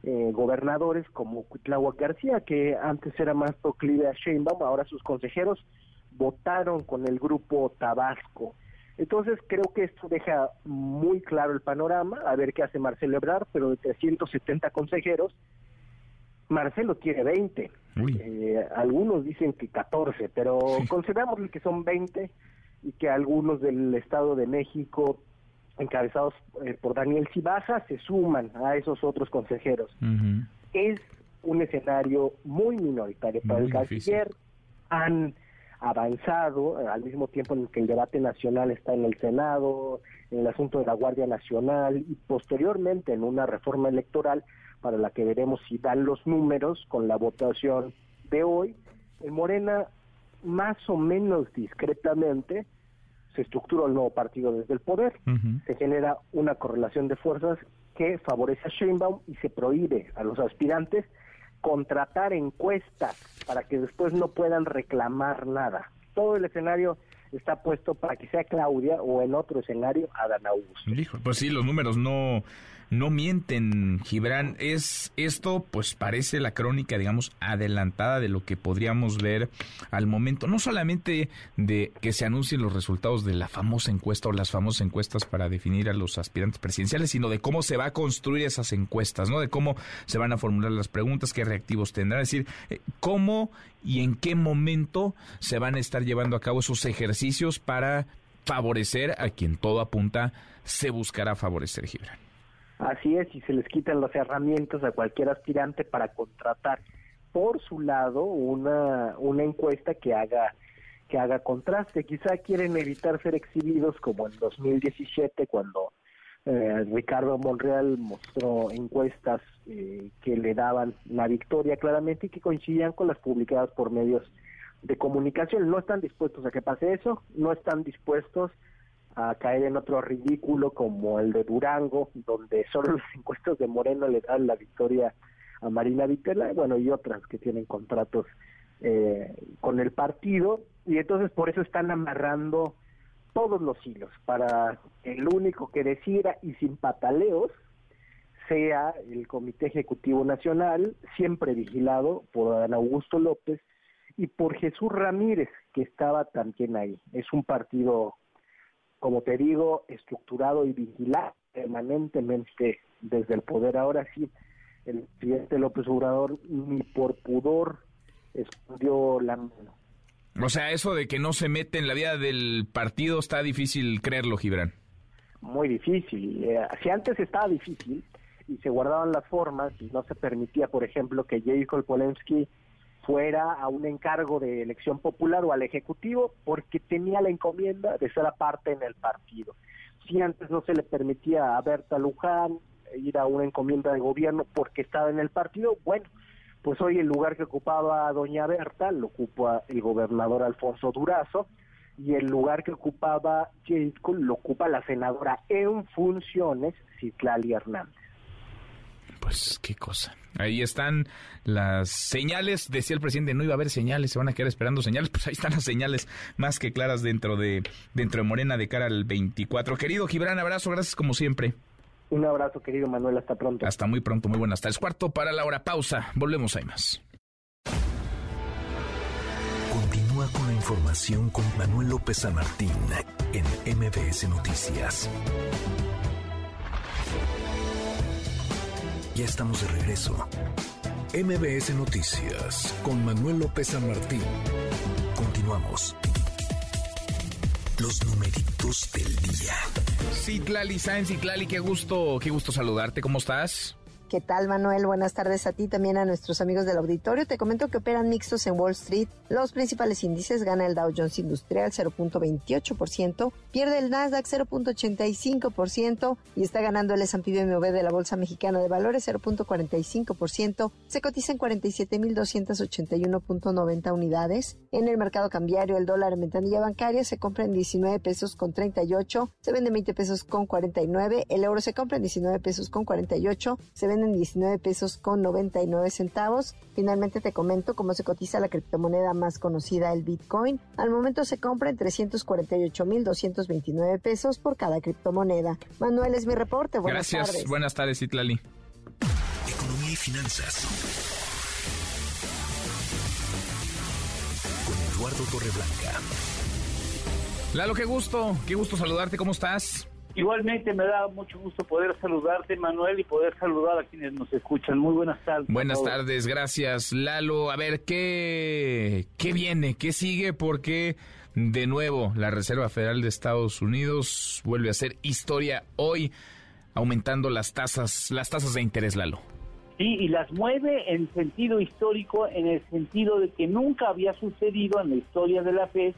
eh, gobernadores como Cuitláhuac García, que antes era más proclive a Sheinbaum, ahora sus consejeros votaron con el grupo Tabasco. Entonces creo que esto deja muy claro el panorama, a ver qué hace Marcelo Ebrard, pero de 370 consejeros, Marcelo tiene 20. Eh, algunos dicen que 14, pero consideramos que son 20 y que algunos del Estado de México encabezados eh, por Daniel Cibaja, se suman a esos otros consejeros. Es un escenario muy minoritario para el canciller. Han avanzado eh, al mismo tiempo en que el debate nacional está en el Senado, en el asunto de la Guardia Nacional y posteriormente en una reforma electoral para la que veremos si dan los números con la votación de hoy. En Morena, más o menos discretamente, se estructura el nuevo partido desde el poder, se genera una correlación de fuerzas que favorece a Sheinbaum y se prohíbe a los aspirantes contratar encuestas para que después no puedan reclamar nada. Todo el escenario está puesto para que sea Claudia o en otro escenario Adán Augusto. pues sí, los números no no mienten, Gibran. Es esto, pues parece la crónica, digamos, adelantada de lo que podríamos ver al momento, no solamente de que se anuncien los resultados de la famosa encuesta o las famosas encuestas para definir a los aspirantes presidenciales, sino de cómo se va a construir esas encuestas, ¿no? De cómo se van a formular las preguntas, qué reactivos tendrán, es decir, eh, cómo y en qué momento se van a estar llevando a cabo esos ejercicios para favorecer a quien todo apunta se buscará favorecer, Gibran. Así es, y se les quitan las herramientas a cualquier aspirante para contratar por su lado una, una encuesta que haga que haga contraste. Quizá quieren evitar ser exhibidos como en 2017 cuando eh, Ricardo Monreal mostró encuestas eh, que le daban la victoria claramente y que coincidían con las publicadas por medios de comunicación. No están dispuestos a que pase eso, no están dispuestos a caer en otro ridículo como el de Durango, donde solo los encuestos de Moreno le dan la victoria a Marina Vitela, bueno, y otras que tienen contratos eh, con el partido, y entonces por eso están amarrando todos los hilos, para el único que decida y sin pataleos sea el Comité Ejecutivo Nacional, siempre vigilado por Dan Augusto López y por Jesús Ramírez, que estaba también ahí. Es un partido como te digo, estructurado y vigilado permanentemente desde el poder. Ahora sí, el presidente López Obrador ni por pudor escondió la mano. O sea, eso de que no se mete en la vida del partido está difícil creerlo, Gibran. Muy difícil. Eh, si antes estaba difícil y se guardaban las formas y no se permitía, por ejemplo, que Jacob Polensky fuera a un encargo de elección popular o al Ejecutivo porque tenía la encomienda de ser aparte en el partido. Si antes no se le permitía a Berta Luján ir a una encomienda de gobierno porque estaba en el partido, bueno, pues hoy el lugar que ocupaba doña Berta lo ocupa el gobernador Alfonso Durazo y el lugar que ocupaba Jacob lo ocupa la senadora en funciones Citlali Hernández. Pues qué cosa. Ahí están las señales. Decía el presidente, no iba a haber señales, se van a quedar esperando señales. Pues ahí están las señales más que claras dentro de, dentro de Morena de cara al 24. Querido Gibran, abrazo, gracias como siempre. Un abrazo, querido Manuel, hasta pronto. Hasta muy pronto, muy buenas tardes. Cuarto para la hora, pausa. Volvemos, hay más. Continúa con la información con Manuel López San Martín en MBS Noticias. Ya estamos de regreso. MBS Noticias con Manuel López San Martín. Continuamos. Los numeritos del día. Citlali Sáenz, Citlali, qué gusto, qué gusto saludarte. ¿Cómo estás? ¿Qué tal, Manuel? Buenas tardes a ti, también a nuestros amigos del auditorio. Te comento que operan mixtos en Wall Street. Los principales índices gana el Dow Jones Industrial 0.28%, pierde el Nasdaq 0.85% y está ganando el S&P BMW de la Bolsa Mexicana de Valores 0.45%. Se cotiza en 47.281.90 unidades. En el mercado cambiario, el dólar en ventanilla bancaria se compra en 19 pesos con 38, se vende en 20 pesos con 49, el euro se compra en 19 pesos con 48, se vende en 19 pesos con 99 centavos. Finalmente te comento cómo se cotiza la criptomoneda más conocida, el Bitcoin. Al momento se compra en 348.229 pesos por cada criptomoneda. Manuel es mi reporte. Buenas Gracias. tardes. Buenas tardes, Itlali. Economía y finanzas. Con Eduardo Torreblanca. Lalo, qué gusto, qué gusto saludarte. ¿Cómo estás? Igualmente me da mucho gusto poder saludarte, Manuel, y poder saludar a quienes nos escuchan. Muy buenas tardes. Buenas tardes, gracias, Lalo. A ver, ¿qué, qué viene? ¿Qué sigue? Porque de nuevo la Reserva Federal de Estados Unidos vuelve a hacer historia hoy, aumentando las tasas, las tasas de interés, Lalo. Sí, y las mueve en sentido histórico, en el sentido de que nunca había sucedido en la historia de la FED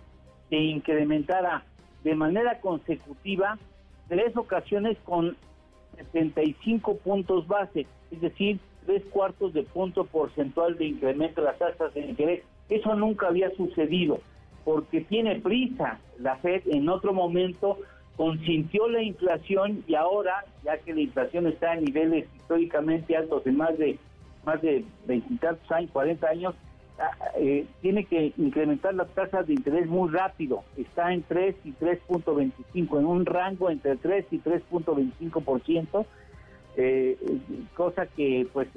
que incrementara de manera consecutiva tres ocasiones con 75 puntos base, es decir, tres cuartos de punto porcentual de incremento de las tasas de interés. Eso nunca había sucedido, porque tiene prisa. La Fed en otro momento consintió la inflación y ahora, ya que la inflación está a niveles históricamente altos de más de más de 20 años, 40 años, eh, tiene que incrementar las tasas de interés muy rápido. Está en 3 y 3.25, en un rango entre 3 y 3.25%. eh, cosa que pues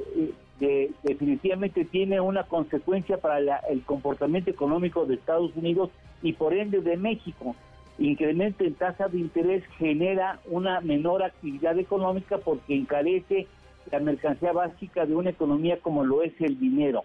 definitivamente tiene una consecuencia para el comportamiento económico de Estados Unidos y por ende de México. Incremento en tasa de interés genera una menor actividad económica porque encarece la mercancía básica de una economía como lo es el dinero.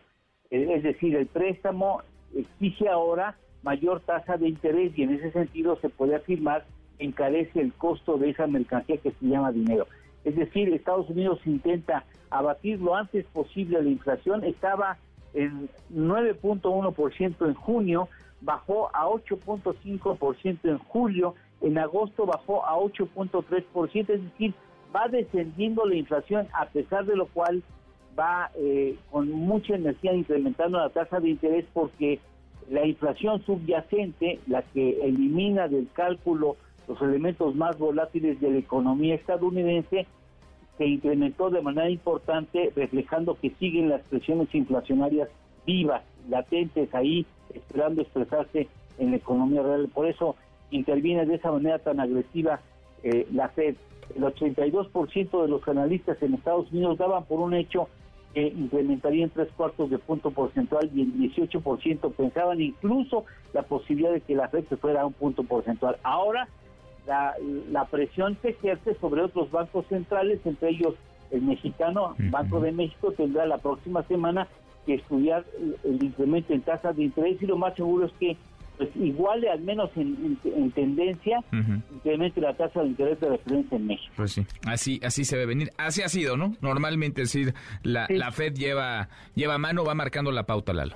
Es decir, el préstamo exige ahora mayor tasa de interés y en ese sentido se puede afirmar que encarece el costo de esa mercancía que se llama dinero. Es decir, Estados Unidos intenta abatir lo antes posible la inflación, estaba en 9.1% en junio, bajó a 8.5% en julio, en agosto bajó a 8.3%, es decir, va descendiendo la inflación, a pesar de lo cual va eh, con mucha energía incrementando la tasa de interés porque la inflación subyacente, la que elimina del cálculo los elementos más volátiles de la economía estadounidense, se incrementó de manera importante, reflejando que siguen las presiones inflacionarias vivas, latentes ahí, esperando expresarse en la economía real. Por eso interviene de esa manera tan agresiva eh, la Fed. El 82% de los analistas en Estados Unidos daban por un hecho que incrementaría en tres cuartos de punto porcentual y el 18% pensaban incluso la posibilidad de que la Fed se fuera a un punto porcentual. Ahora la, la presión se ejerce sobre otros bancos centrales, entre ellos el mexicano, Banco de México, tendrá la próxima semana que estudiar el, incremento en tasas de interés y lo más seguro es que pues iguale al menos en, tendencia incremente la tasa de interés de referencia en México. Pues sí, así así se debe venir, así ha sido, ¿no? Normalmente sí, la, la Fed lleva lleva mano, va marcando la pauta, Lalo.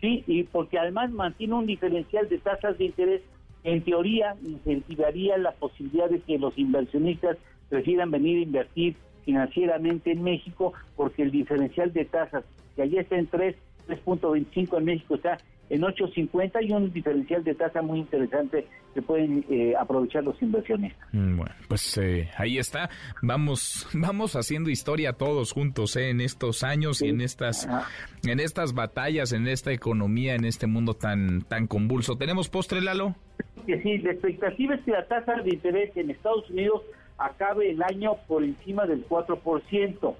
Sí, y porque además mantiene un diferencial de tasas de interés en teoría incentivaría la posibilidad de que los inversionistas prefieran venir a invertir financieramente en México porque el diferencial de tasas que allí está en 3, 3.25 en México está en 8.50 y un diferencial de tasa muy interesante que pueden eh, aprovechar los inversionistas. Mm, bueno, pues eh, ahí está. Vamos, vamos haciendo historia todos juntos eh, en estos años y en estas, en estas batallas, en esta economía, en este mundo tan, tan convulso. ¿Tenemos postre, Lalo? que sí, la expectativa es que la tasa de interés en Estados Unidos acabe el año por encima del 4%,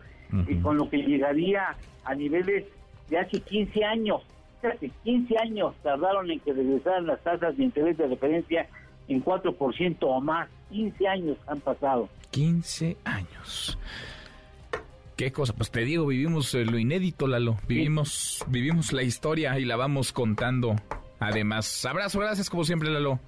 y con lo que llegaría a niveles de hace 15 años. Hace 15 años tardaron en que regresaran las tasas de interés de referencia en 4% o más. 15 años han pasado. 15 años. Qué cosa, pues te digo, vivimos eh, lo inédito, Lalo. Vivimos, vivimos la historia y la vamos contando. Además, abrazo, gracias como siempre, Lalo.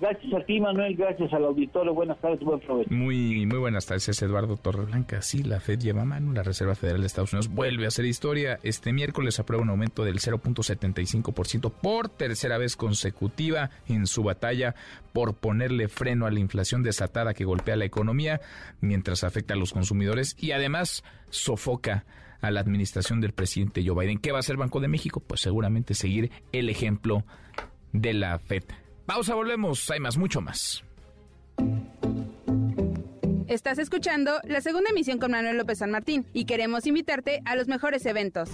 Gracias a ti, Manuel. Gracias al auditorio. Buenas tardes, buen provecho. Muy, muy buenas tardes. Es Eduardo Torreblanca. Sí, la Fed lleva mano. La Reserva Federal de Estados Unidos vuelve a hacer historia. Este miércoles aprueba un aumento del 0.75% por tercera vez consecutiva en su batalla por ponerle freno a la inflación desatada que golpea la economía mientras afecta a los consumidores y además sofoca a la administración del presidente Joe Biden. ¿Qué va a hacer Banco de México? Pues seguramente seguir el ejemplo de la Fed. Pausa, volvemos. Hay más, mucho más. Estás escuchando la segunda emisión con Manuel López San Martín y queremos invitarte a los mejores eventos.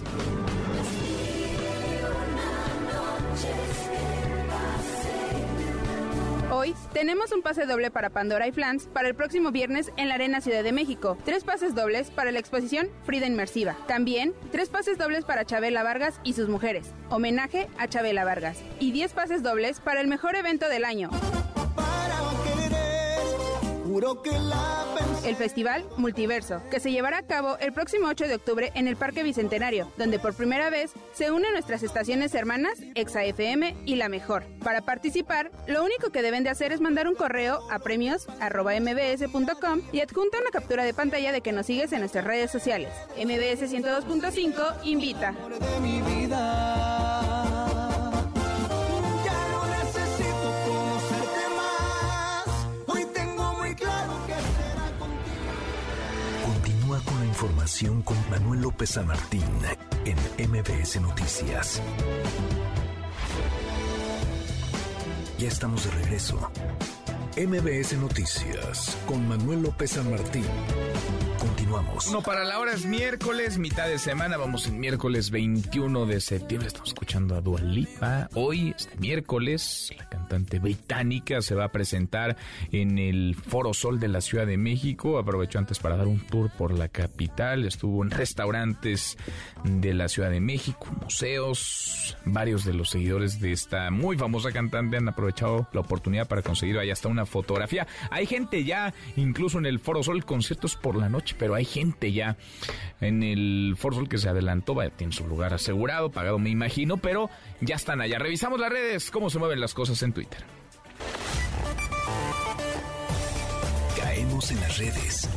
Hoy tenemos un pase doble para Pandora y Flans para el próximo viernes en la Arena Ciudad de México. Tres pases dobles para la exposición Frida Inmersiva. También tres pases dobles para Chabela Vargas y sus mujeres. Homenaje a Chabela Vargas. Y diez pases dobles para el mejor evento del año. El Festival Multiverso, que se llevará a cabo el próximo 8 de octubre en el Parque Bicentenario, donde por primera vez se unen nuestras estaciones hermanas Exa FM y La Mejor. Para participar, lo único que deben de hacer es mandar un correo a premios.mbs.com y adjunta una captura de pantalla de que nos sigues en nuestras redes sociales. MBS 102.5 invita. Con Manuel López San Martín en MBS Noticias. Ya estamos de regreso. MBS Noticias con Manuel López San Martín. Continuamos. No, para la hora es miércoles, mitad de semana. Vamos en miércoles 21 de septiembre. Estamos escuchando a Dua Lipa. Hoy, este miércoles, la cantante británica se va a presentar en el Foro Sol de la Ciudad de México. Aprovechó antes para dar un tour por la capital. Estuvo en restaurantes de la Ciudad de México, museos. Varios de los seguidores de esta muy famosa cantante han aprovechado la oportunidad para conseguir ahí hasta una fotografía. Hay gente ya, incluso en el Foro Sol, conciertos por la noche, pero hay gente ya en el Sol que se adelantó, vaya, tiene su lugar asegurado, pagado me imagino, pero ya están allá. Revisamos las redes, cómo se mueven las cosas en Twitter. Caemos en las redes.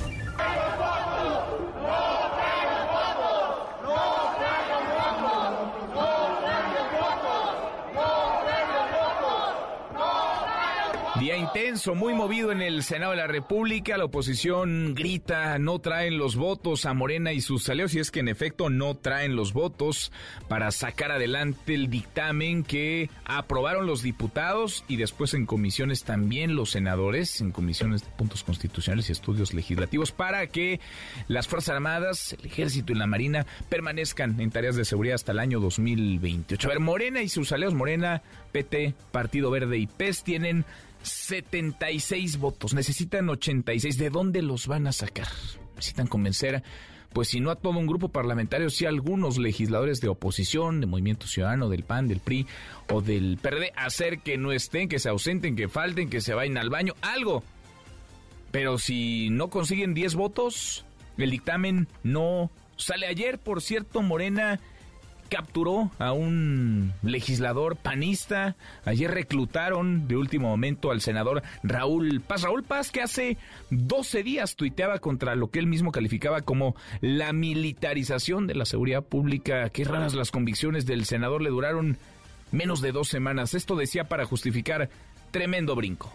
Día intenso, muy movido en el Senado de la República. La oposición grita, no traen los votos a Morena y sus aliados, y es que en efecto no traen los votos para sacar adelante el dictamen que aprobaron los diputados y después en comisiones también los senadores, en comisiones de puntos constitucionales y estudios legislativos, para que las Fuerzas Armadas, el Ejército y la Marina permanezcan en tareas de seguridad hasta el año 2028. A ver, Morena y sus aliados, Morena, PT, Partido Verde y PES, tienen 76 votos, necesitan 86. ¿De dónde los van a sacar? Necesitan convencer, pues si no a todo un grupo parlamentario, si a algunos legisladores de oposición, de Movimiento Ciudadano, del PAN, del PRI o del PRD, hacer que no estén, que se ausenten, que falten, que se vayan al baño, algo. Pero si no consiguen 10 votos, el dictamen no sale ayer, por cierto, Morena capturó a un legislador panista. Ayer reclutaron de último momento al senador Raúl Paz. Raúl Paz que hace 12 días tuiteaba contra lo que él mismo calificaba como la militarización de la seguridad pública. Qué raras las convicciones del senador le duraron menos de dos semanas. Esto decía para justificar tremendo brinco.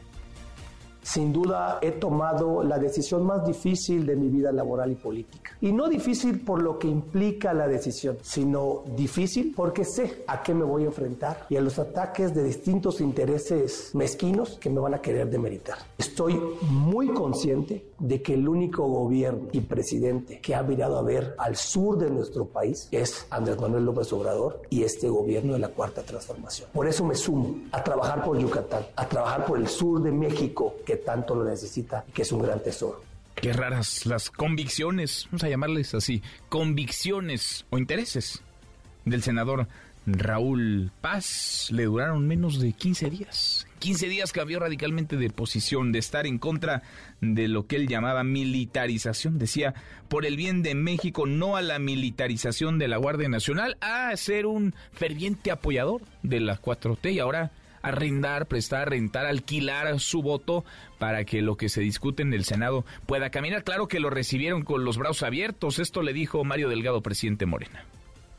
Sin duda he tomado la decisión más difícil de mi vida laboral y política. Y no difícil por lo que implica la decisión, sino difícil porque sé a qué me voy a enfrentar y a los ataques de distintos intereses mezquinos que me van a querer demeritar. Estoy muy consciente de que el único gobierno y presidente que ha mirado a ver al sur de nuestro país es Andrés Manuel López Obrador y este gobierno de la Cuarta Transformación. Por eso me sumo a trabajar por Yucatán, a trabajar por el sur de México, que tanto lo necesita y que es un gran tesoro. Qué raras las convicciones, vamos a llamarles así, convicciones o intereses del senador Raúl Paz le duraron menos de 15 días. 15 días cambió radicalmente de posición, de estar en contra de lo que él llamaba militarización. Decía, por el bien de México, no a la militarización de la Guardia Nacional, a ser un ferviente apoyador de la 4T y ahora arrendar, prestar, rentar, alquilar su voto para que lo que se discute en el Senado pueda caminar. Claro que lo recibieron con los brazos abiertos. Esto le dijo Mario Delgado, presidente Morena.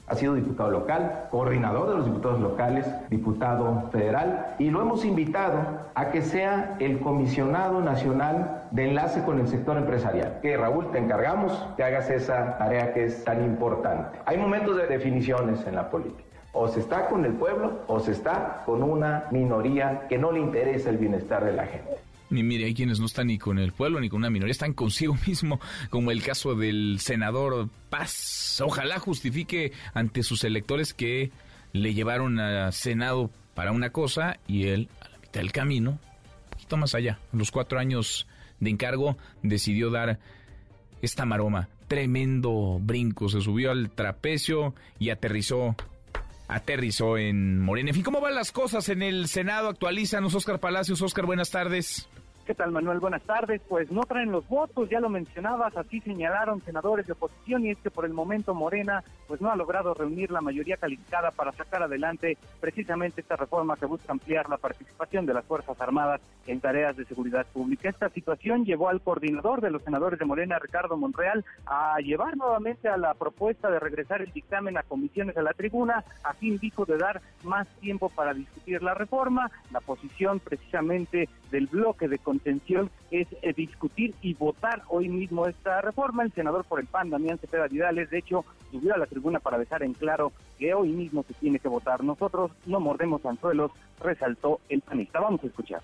Ha sido diputado local, coordinador de los diputados locales, diputado federal, y lo hemos invitado a que sea el comisionado nacional de enlace con el sector empresarial. Que Raúl, te encargamos que hagas esa tarea que es tan importante. Hay momentos de definiciones en la política. O se está con el pueblo o se está con una minoría que no le interesa el bienestar de la gente. Y mire, hay quienes no están ni con el pueblo ni con una minoría, están consigo mismo, como el caso del senador Paz. Ojalá justifique ante sus electores que le llevaron al Senado para una cosa y él, a la mitad del camino, un poquito más allá, los cuatro años de encargo, decidió dar esta maroma. Tremendo brinco, se subió al trapecio y aterrizó aterrizó en Morena. ¿cómo van las cosas en el Senado? Actualízanos, Oscar Palacios. Oscar, buenas tardes. ¿Qué tal, Manuel? Buenas tardes. Pues no traen los votos, ya lo mencionabas, así señalaron senadores de oposición y es que por el momento Morena pues no ha logrado reunir la mayoría calificada para sacar adelante precisamente esta reforma que busca ampliar la participación de las Fuerzas Armadas en tareas de seguridad pública. Esta situación llevó al coordinador de los senadores de Morena, Ricardo Monreal, a llevar nuevamente a la propuesta de regresar el dictamen a comisiones a la tribuna, a fin dijo de dar más tiempo para discutir la reforma. La posición precisamente del bloque de contención es eh, discutir y votar hoy mismo esta reforma. El senador por el PAN, Damián Cepeda Vidales, de hecho, subió a la tribuna para dejar en claro que hoy mismo se tiene que votar. Nosotros no mordemos anzuelos, resaltó el panista. Vamos a escuchar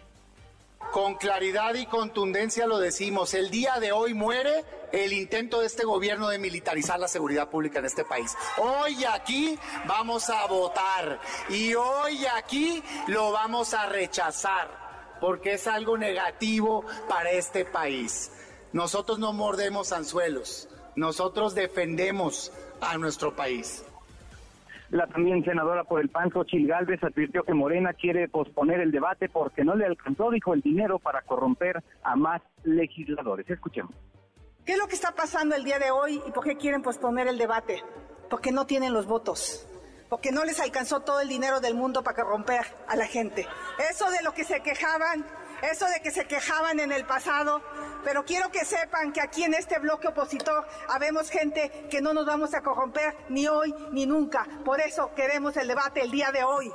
Con claridad y contundencia lo decimos, el día de hoy muere el intento de este gobierno de militarizar la seguridad pública en este país. Hoy aquí vamos a votar y hoy aquí lo vamos a rechazar porque es algo negativo para este país. Nosotros no mordemos anzuelos, nosotros defendemos a nuestro país. La también senadora por el PAN, Xochil Gálvez, advirtió que Morena quiere posponer el debate porque no le alcanzó, dijo, el dinero para corromper a más legisladores. Escuchemos. ¿Qué es lo que está pasando el día de hoy y por qué quieren posponer el debate? Porque no tienen los votos, porque no les alcanzó todo el dinero del mundo para corromper a la gente. Eso de lo que se quejaban, eso de que se quejaban en el pasado, pero quiero que sepan que aquí en este bloque opositor habemos gente que no nos vamos a corromper ni hoy ni nunca. Por eso queremos el debate el día de hoy.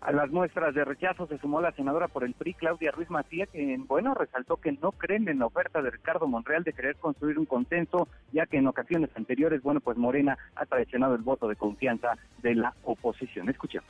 A las muestras de rechazo se sumó la senadora por el PRI, Claudia Ruiz Macía, que, bueno, resaltó que no creen en la oferta de Ricardo Monreal de querer construir un consenso, ya que en ocasiones anteriores, bueno, pues Morena ha traicionado el voto de confianza de la oposición. Escuchemos.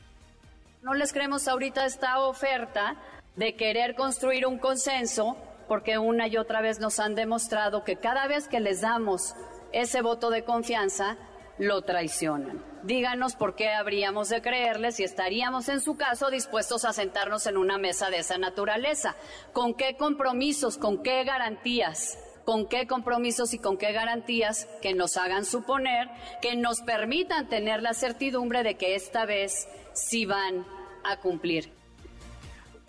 No les creemos ahorita esta oferta de querer construir un consenso, porque una y otra vez nos han demostrado que cada vez que les damos ese voto de confianza, lo traicionan. Díganos por qué habríamos de creerles y estaríamos en su caso dispuestos a sentarnos en una mesa de esa naturaleza. ¿Con qué compromisos, con qué garantías? ¿Con qué compromisos y con qué garantías que nos hagan suponer, que nos permitan tener la certidumbre de que esta vez sí van a cumplir?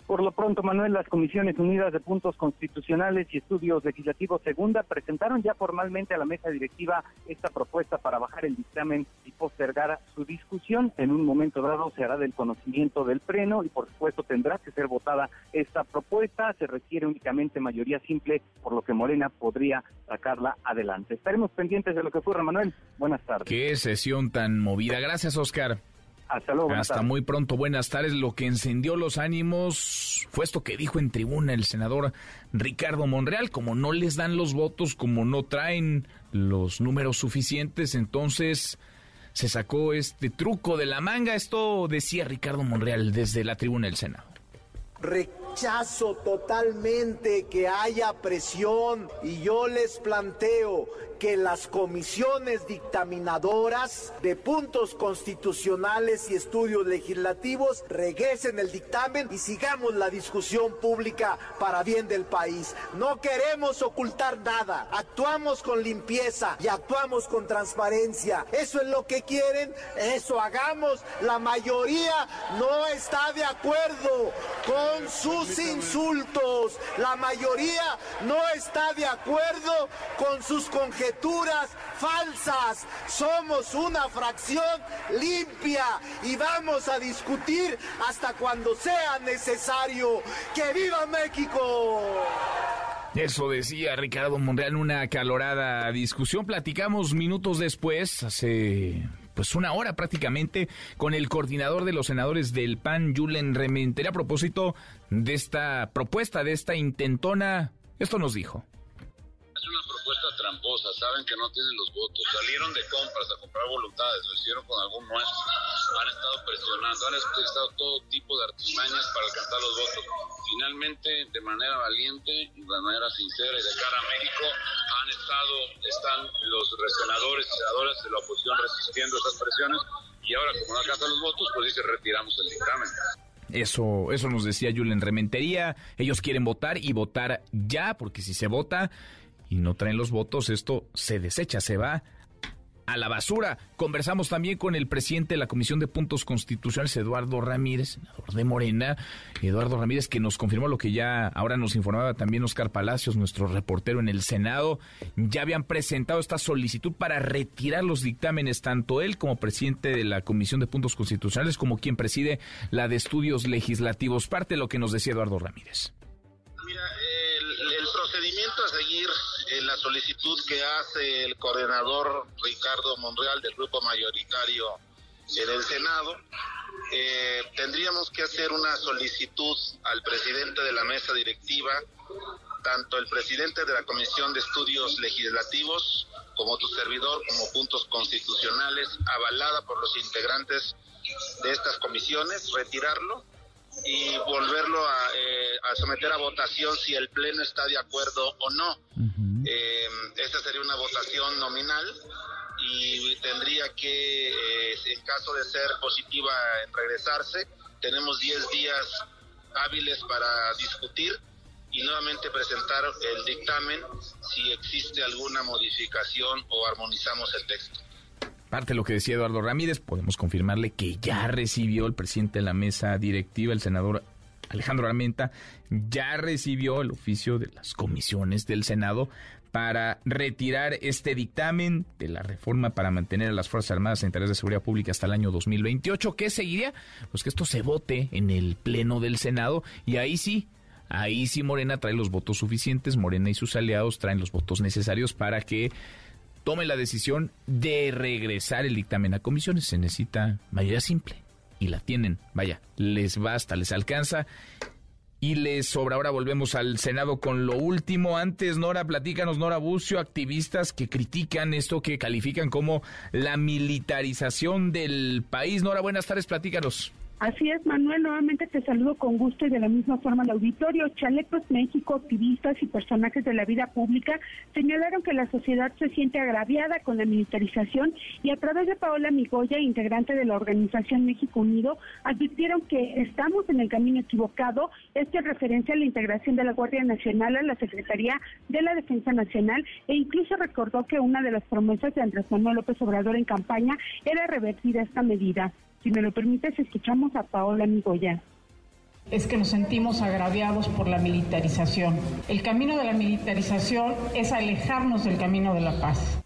Por lo pronto, Manuel, las Comisiones Unidas de Puntos Constitucionales y Estudios Legislativos Segunda presentaron ya formalmente a la mesa directiva esta propuesta para bajar el dictamen y postergar su discusión. En un momento dado se hará del conocimiento del Pleno y, por supuesto, tendrá que ser votada esta propuesta. Se requiere únicamente mayoría simple, por lo que Morena podría sacarla adelante. Estaremos pendientes de lo que ocurra, Manuel. Buenas tardes. Qué sesión tan movida. Gracias, Oscar. Hasta luego. Hasta muy pronto. Buenas tardes. Lo que encendió los ánimos fue esto que dijo en tribuna el senador Ricardo Monreal. Como no les dan los votos, como no traen los números suficientes, entonces se sacó este truco de la manga. Esto decía Ricardo Monreal desde la tribuna del Senado. Rechazo totalmente que haya presión y yo les planteo que las comisiones dictaminadoras de puntos constitucionales y estudios legislativos regresen el dictamen y sigamos la discusión pública para bien del país. No queremos ocultar nada, actuamos con limpieza y actuamos con transparencia. Eso es lo que quieren, eso hagamos. La mayoría no está de acuerdo con sus insultos, la mayoría no está de acuerdo con sus conjeturas falsas. Somos una fracción limpia y vamos a discutir hasta cuando sea necesario. ¡Que viva México! Eso decía Ricardo Monreal en una acalorada discusión. Platicamos minutos después, hace pues una hora prácticamente, con el coordinador de los senadores del PAN, Julen Rementería, a propósito de esta propuesta, de esta intentona. Esto nos dijo tramposa, saben que no tienen los votos, salieron de compras a comprar voluntades, lo hicieron con algún nuestro, han estado presionando, han utilizado todo tipo de artimañas para alcanzar los votos. Finalmente, de manera valiente, de manera sincera y de cara a México, han estado, están los senadores y senadoras de la oposición resistiendo esas presiones y ahora como no alcanzan los votos, pues dice retiramos el dictamen. Eso, eso nos decía Julen Rementería. Ellos quieren votar y votar ya, porque si se vota, y no traen los votos, esto se desecha, se va a la basura. Conversamos también con el presidente de la Comisión de Puntos Constitucionales, Eduardo Ramírez, senador de Morena. Eduardo Ramírez, que nos confirmó lo que ya ahora nos informaba también Oscar Palacios, nuestro reportero en el Senado. Ya habían presentado esta solicitud para retirar los dictámenes, tanto él como presidente de la Comisión de Puntos Constitucionales, como quien preside la de Estudios Legislativos. Parte de lo que nos decía Eduardo Ramírez. Mira, en la solicitud que hace el coordinador Ricardo Monreal del grupo mayoritario en el Senado, eh, tendríamos que hacer una solicitud al presidente de la mesa directiva, tanto el presidente de la Comisión de Estudios Legislativos como tu servidor, como puntos constitucionales, avalada por los integrantes de estas comisiones, retirarlo y volverlo a, eh, a, someter a votación si el Pleno está de acuerdo o no. Eh, esta sería una votación nominal y tendría que, eh, en caso de ser positiva en regresarse, tenemos 10 días hábiles para discutir y nuevamente presentar el dictamen si existe alguna modificación o armonizamos el texto. Parte de lo que decía Eduardo Ramírez, podemos confirmarle que ya recibió el presidente de la mesa directiva, el senador Alejandro Armenta, ya recibió el oficio de las comisiones del Senado para retirar este dictamen de la reforma para mantener a las Fuerzas Armadas en tareas de seguridad pública hasta el año 2028. ¿Qué seguiría? Pues que esto se vote en el Pleno del Senado y ahí sí, ahí sí Morena trae los votos suficientes, Morena y sus aliados traen los votos necesarios para que tome la decisión de regresar el dictamen a comisiones. Se necesita mayoría simple y la tienen. Vaya, les basta, les alcanza y les sobra. Ahora volvemos al Senado con lo último. Antes, Nora, platícanos, Nora Bucio, activistas que critican esto, que califican como la militarización del país. Nora, buenas tardes, platícanos. Así es, Manuel, nuevamente te saludo con gusto y de la misma forma al auditorio. Chalecos México, activistas y personajes de la vida pública señalaron que la sociedad se siente agraviada con la militarización y a través de Paola Migoya, integrante de la organización México Unido, advirtieron que estamos en el camino equivocado. Esto en referencia a la integración de la Guardia Nacional a la Secretaría de la Defensa Nacional e incluso recordó que una de las promesas de Andrés Manuel López Obrador en campaña era revertir esta medida. Si me lo permites, escuchamos a Paola Migoya es que nos sentimos agraviados por la militarización. El camino de la militarización es alejarnos del camino de la paz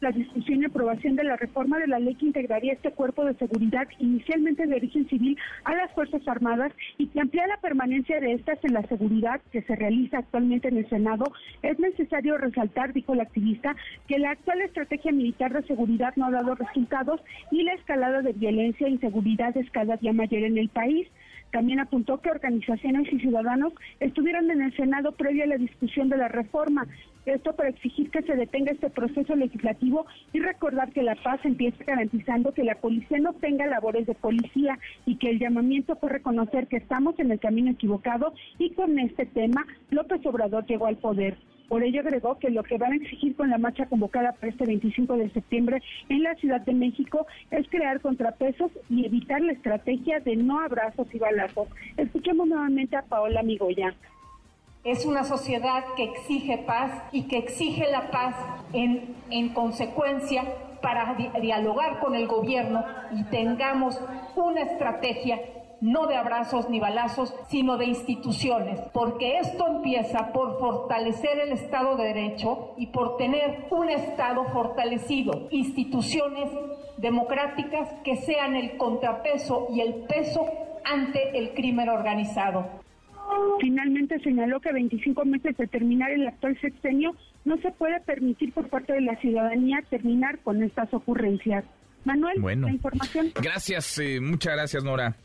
la discusión y aprobación de la reforma de la ley que integraría este cuerpo de seguridad inicialmente de origen civil a las Fuerzas Armadas y que amplía la permanencia de estas en la seguridad que se realiza actualmente en el Senado, es necesario resaltar, dijo el activista, que la actual estrategia militar de seguridad no ha dado resultados y la escalada de violencia e inseguridad es cada día mayor en el país. También apuntó que organizaciones y ciudadanos estuvieron en el Senado previo a la discusión de la reforma. Esto para exigir que se detenga este proceso legislativo y recordar que la paz empieza garantizando que la policía no tenga labores de policía y que el llamamiento fue reconocer que estamos en el camino equivocado y con este tema López Obrador llegó al poder. Por ello agregó que lo que van a exigir con la marcha convocada para este 25 de septiembre en la Ciudad de México es crear contrapesos y evitar la estrategia de no abrazos y balazos. Escuchemos nuevamente a Paola Migoya. Es una sociedad que exige paz y que exige la paz en, en consecuencia para dialogar con el gobierno y tengamos una estrategia no de abrazos ni balazos, sino de instituciones, porque esto empieza por fortalecer el Estado de Derecho y por tener un Estado fortalecido, instituciones democráticas que sean el contrapeso y el peso ante el crimen organizado. Finalmente señaló que 25 meses de terminar el actual sexenio no se puede permitir por parte de la ciudadanía terminar con estas ocurrencias. Manuel, la información. Gracias, eh, muchas gracias, Nora.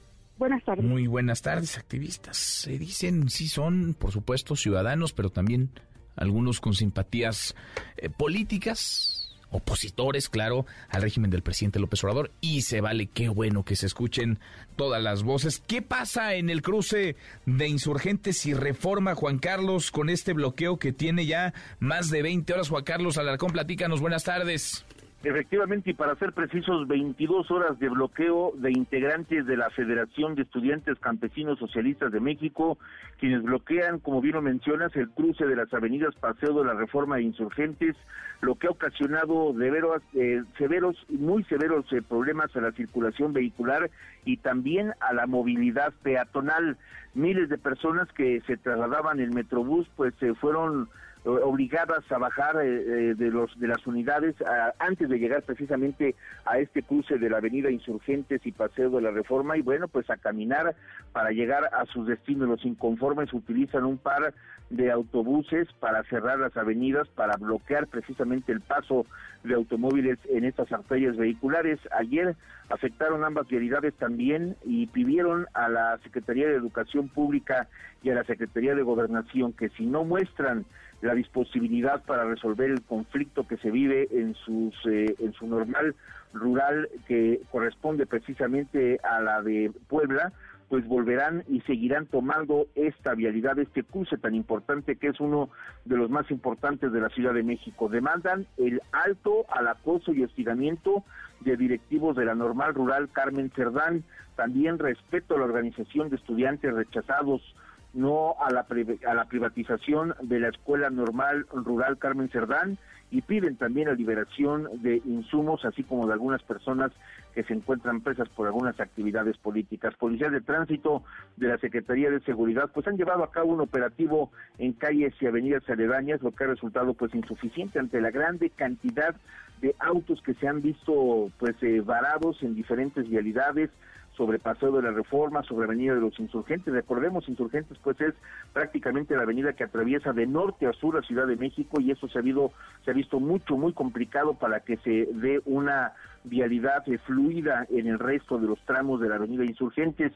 Buenas tardes. Muy buenas tardes, activistas. Se dicen, sí son, por supuesto, ciudadanos, pero también algunos con simpatías eh, políticas, opositores, claro, al régimen del presidente López Obrador. Y se vale, qué bueno que se escuchen todas las voces. ¿Qué pasa en el cruce de insurgentes y reforma, Juan Carlos, con este bloqueo que tiene ya más de 20 horas? Juan Carlos Alarcón, platícanos, buenas tardes. Efectivamente, y para ser precisos, 22 horas de bloqueo de integrantes de la Federación de Estudiantes Campesinos Socialistas de México, quienes bloquean, como bien lo mencionas, el cruce de las avenidas Paseo de la Reforma e Insurgentes, lo que ha ocasionado de veros, eh, severos, muy severos eh, problemas a la circulación vehicular y también a la movilidad peatonal. Miles de personas que se trasladaban en Metrobús, pues se fueron obligadas a bajar eh, eh, de los de las unidades antes de llegar precisamente a este cruce de la Avenida Insurgentes y Paseo de la Reforma y bueno pues a caminar para llegar a sus destinos. Los inconformes utilizan un par de autobuses para cerrar las avenidas para bloquear precisamente el paso de automóviles en estas arterias vehiculares. Ayer afectaron ambas vialidades también y pidieron a la Secretaría de Educación Pública y a la Secretaría de Gobernación que si no muestran la disposibilidad para resolver el conflicto que se vive en sus eh, en su normal rural que corresponde precisamente a la de Puebla pues volverán y seguirán tomando esta vialidad, este cruce tan importante que es uno de los más importantes de la Ciudad de México. Demandan el alto al acoso y hostigamiento de directivos de la normal rural Carmen Cerdán, también respeto a la organización de estudiantes rechazados no a la, a la privatización de la Escuela Normal Rural Carmen Cerdán y piden también la liberación de insumos, así como de algunas personas que se encuentran presas por algunas actividades políticas. Policías de tránsito de la Secretaría de Seguridad pues han llevado a cabo un operativo en calles y avenidas aledañas, lo que ha resultado pues insuficiente ante la grande cantidad de autos que se han visto pues eh, varados en diferentes vialidades, sobre Paseo de la Reforma, sobre Avenida de los Insurgentes. Recordemos, Insurgentes pues es prácticamente la avenida que atraviesa de norte a sur la Ciudad de México y eso se ha, habido, se ha visto mucho, muy complicado para que se dé una vialidad fluida en el resto de los tramos de la Avenida Insurgentes.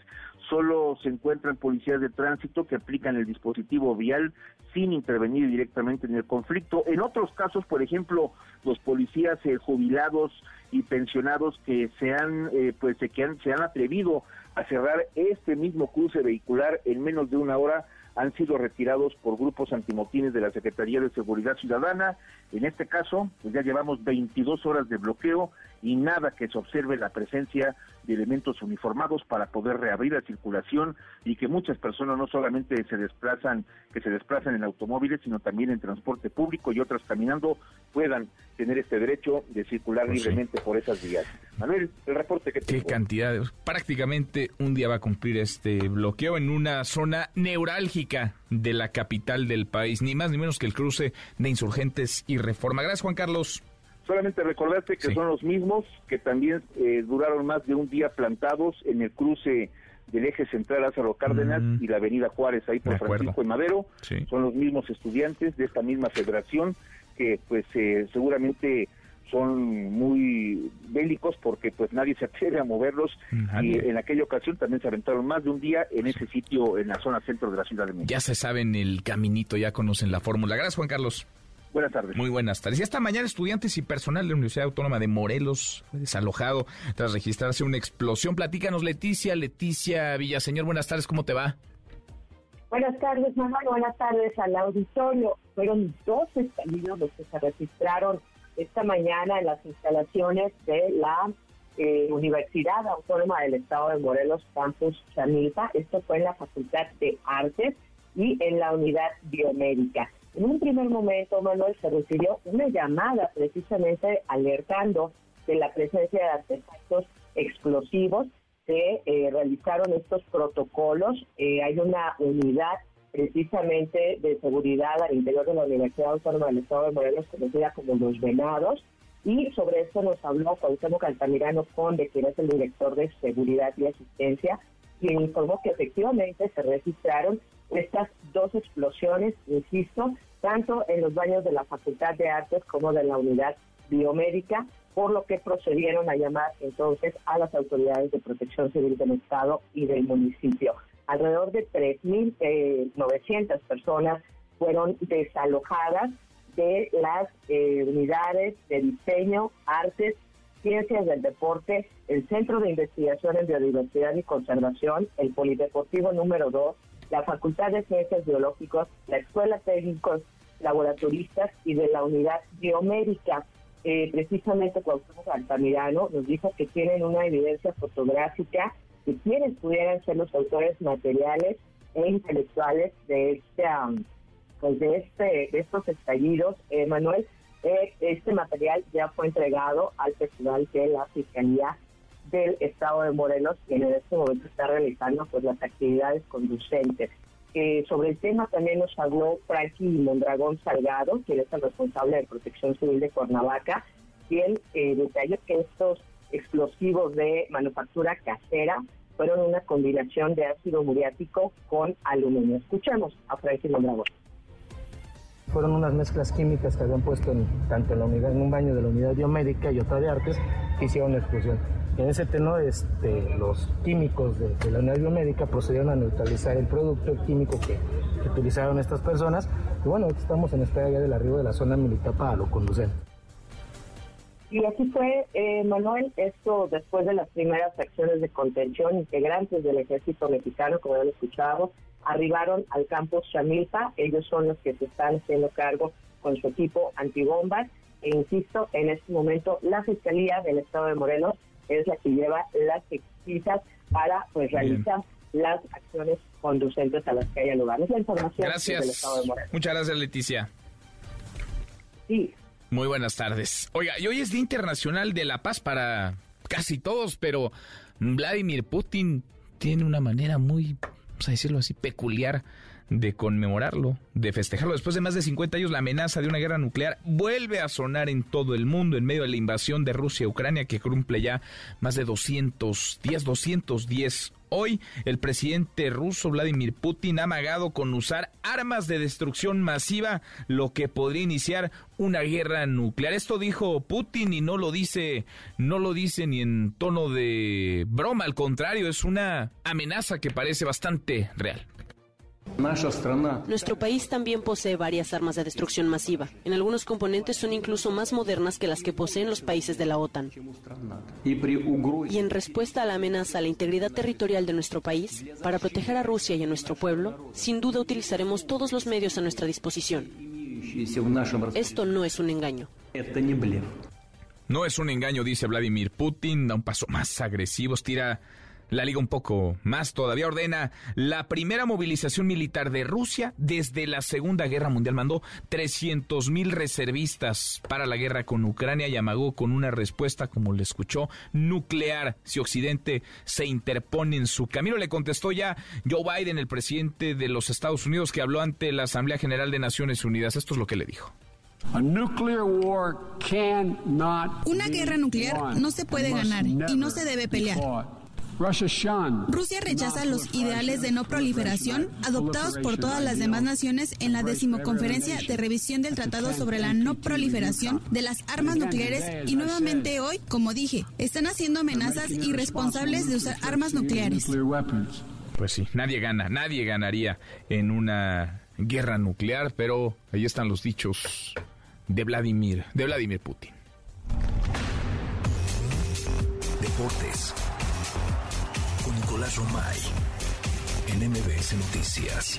Solo se encuentran policías de tránsito que aplican el dispositivo vial sin intervenir directamente en el conflicto. En otros casos, por ejemplo, los policías eh, jubilados y pensionados que se han, eh, pues, que han, se han atrevido a cerrar este mismo cruce vehicular en menos de una hora han sido retirados por grupos antimotines de la Secretaría de Seguridad Ciudadana. En este caso, pues ya llevamos 22 horas de bloqueo y nada que se observe la presencia de elementos uniformados para poder reabrir la circulación y que muchas personas no solamente se desplazan, que se desplazan en automóviles, sino también en transporte público y otras caminando puedan tener este derecho de circular pues libremente por esas vías. Manuel, el reporte que tengo. Qué cantidad, prácticamente un día va a cumplir este bloqueo en una zona neurálgica de la capital del país, ni más ni menos que el cruce de insurgentes y reforma. Gracias, Juan Carlos. Solamente recordarte que son los mismos que también eh, duraron más de un día plantados en el cruce del eje central Lázaro Cárdenas y la avenida Juárez, ahí por Francisco y Madero. Son los mismos estudiantes de esta misma federación que pues eh, seguramente son muy bélicos porque pues nadie se atreve a moverlos y en aquella ocasión también se aventaron más de un día en ese sitio en la zona centro de la Ciudad de México. Ya se saben el caminito, ya conocen la fórmula. Gracias Juan Carlos. Buenas tardes. Muy buenas tardes. Y esta mañana estudiantes y personal de la Universidad Autónoma de Morelos fue desalojado tras registrarse una explosión. Platícanos, Leticia. Leticia Villaseñor, buenas tardes, ¿cómo te va? Buenas tardes, Manuel. Buenas tardes al auditorio. Fueron dos estallidos los que se registraron esta mañana en las instalaciones de la eh, Universidad Autónoma del Estado de Morelos, Campus Chamilpa. Esto fue en la Facultad de Artes y en la Unidad Biomédica. En un primer momento, Manuel, se recibió una llamada precisamente alertando de la presencia de artefactos explosivos. Se eh, realizaron estos protocolos. Eh, hay una unidad precisamente de seguridad al interior de la Universidad Autónoma del Estado de Morelos, conocida como Los Venados. Y sobre esto nos habló Cuauhtémoc Altamirano Conde, quien es el director de Seguridad y Asistencia, quien informó que efectivamente se registraron estas dos explosiones, insisto, tanto en los baños de la Facultad de Artes como de la Unidad Biomédica, por lo que procedieron a llamar entonces a las autoridades de protección civil del Estado y del municipio. Alrededor de 3.900 eh, personas fueron desalojadas de las eh, unidades de diseño, artes, ciencias del deporte, el Centro de Investigación en Biodiversidad y Conservación, el Polideportivo número 2, la Facultad de Ciencias Biológicas, la Escuela Técnicos Laboratoristas y de la Unidad Biomédica. Eh, precisamente Cuauhtémoc Altamirano nos dijo que tienen una evidencia fotográfica de quienes pudieran ser los autores materiales e intelectuales de este, pues de este, de estos estallidos. Eh, Manuel, eh, este material ya fue entregado al Festival de la Fiscalía del Estado de Morelos, que en este momento está realizando pues las actividades conducentes. Eh, sobre el tema también nos habló Frankie Mondragón Salgado, quien es el responsable de Protección Civil de Cuernavaca, quien eh, detalló que estos explosivos de manufactura casera fueron una combinación de ácido muriático con aluminio. Escuchemos a Frankie Mondragón fueron unas mezclas químicas que habían puesto en, tanto en, la unidad, en un baño de la unidad biomédica y otra de artes que hicieron la explosión. En ese tenor, este, los químicos de, la unidad biomédica procedieron a neutralizar el producto químico que, utilizaron estas personas. Y bueno, estamos en espera ya del arribo de la zona militar para lo conducente. Y así fue, eh, Manuel, esto después de las primeras acciones de contención, integrantes del ejército mexicano, como ya lo escuchábamos, arribaron al campus Chamilpa. Ellos son los que se están haciendo cargo con su equipo antibombas. E insisto, en este momento la Fiscalía del Estado de Morelos es la que lleva las pesquisas para pues realizar las acciones conducentes a las que haya lugar. Es la información gracias. del Estado de Morelos. Muchas gracias, Leticia. Sí. Muy buenas tardes. Oiga, y hoy es Día Internacional de la Paz para casi todos, pero Vladimir Putin tiene una manera muy, vamos a decirlo así, peculiar de conmemorarlo, de festejarlo. Después de más de 50 años, la amenaza de una guerra nuclear vuelve a sonar en todo el mundo en medio de la invasión de Rusia a Ucrania que cumple ya más de 210, 210 Hoy, el presidente ruso Vladimir Putin ha amagado con usar armas de destrucción masiva, lo que podría iniciar una guerra nuclear. Esto dijo Putin y no lo dice, no lo dice ni en tono de broma, al contrario, es una amenaza que parece bastante real. Nuestro país también posee varias armas de destrucción masiva. En algunos componentes son incluso más modernas que las que poseen los países de la OTAN. Y en respuesta a la amenaza a la integridad territorial de nuestro país, para proteger a Rusia y a nuestro pueblo, sin duda utilizaremos todos los medios a nuestra disposición. Esto no es un engaño. No es un engaño, dice Vladimir Putin, da un paso más agresivo, tira la liga un poco más todavía ordena la primera movilización militar de Rusia desde la Segunda Guerra Mundial. Mandó 300 mil reservistas para la guerra con Ucrania y amagó con una respuesta, como le escuchó, nuclear si Occidente se interpone en su camino. Le contestó ya Joe Biden, el presidente de los Estados Unidos, que habló ante la Asamblea General de Naciones Unidas. Esto es lo que le dijo. Una guerra nuclear no se puede ganar y no se debe pelear. Rusia rechaza los ideales de no proliferación adoptados por todas las demás naciones en la decimoconferencia de revisión del Tratado sobre la no proliferación de las armas nucleares y nuevamente hoy, como dije, están haciendo amenazas irresponsables de usar armas nucleares. Pues sí, nadie gana, nadie ganaría en una guerra nuclear, pero ahí están los dichos de Vladimir, de Vladimir Putin. Deportes Nicolás Romay en MBS Noticias.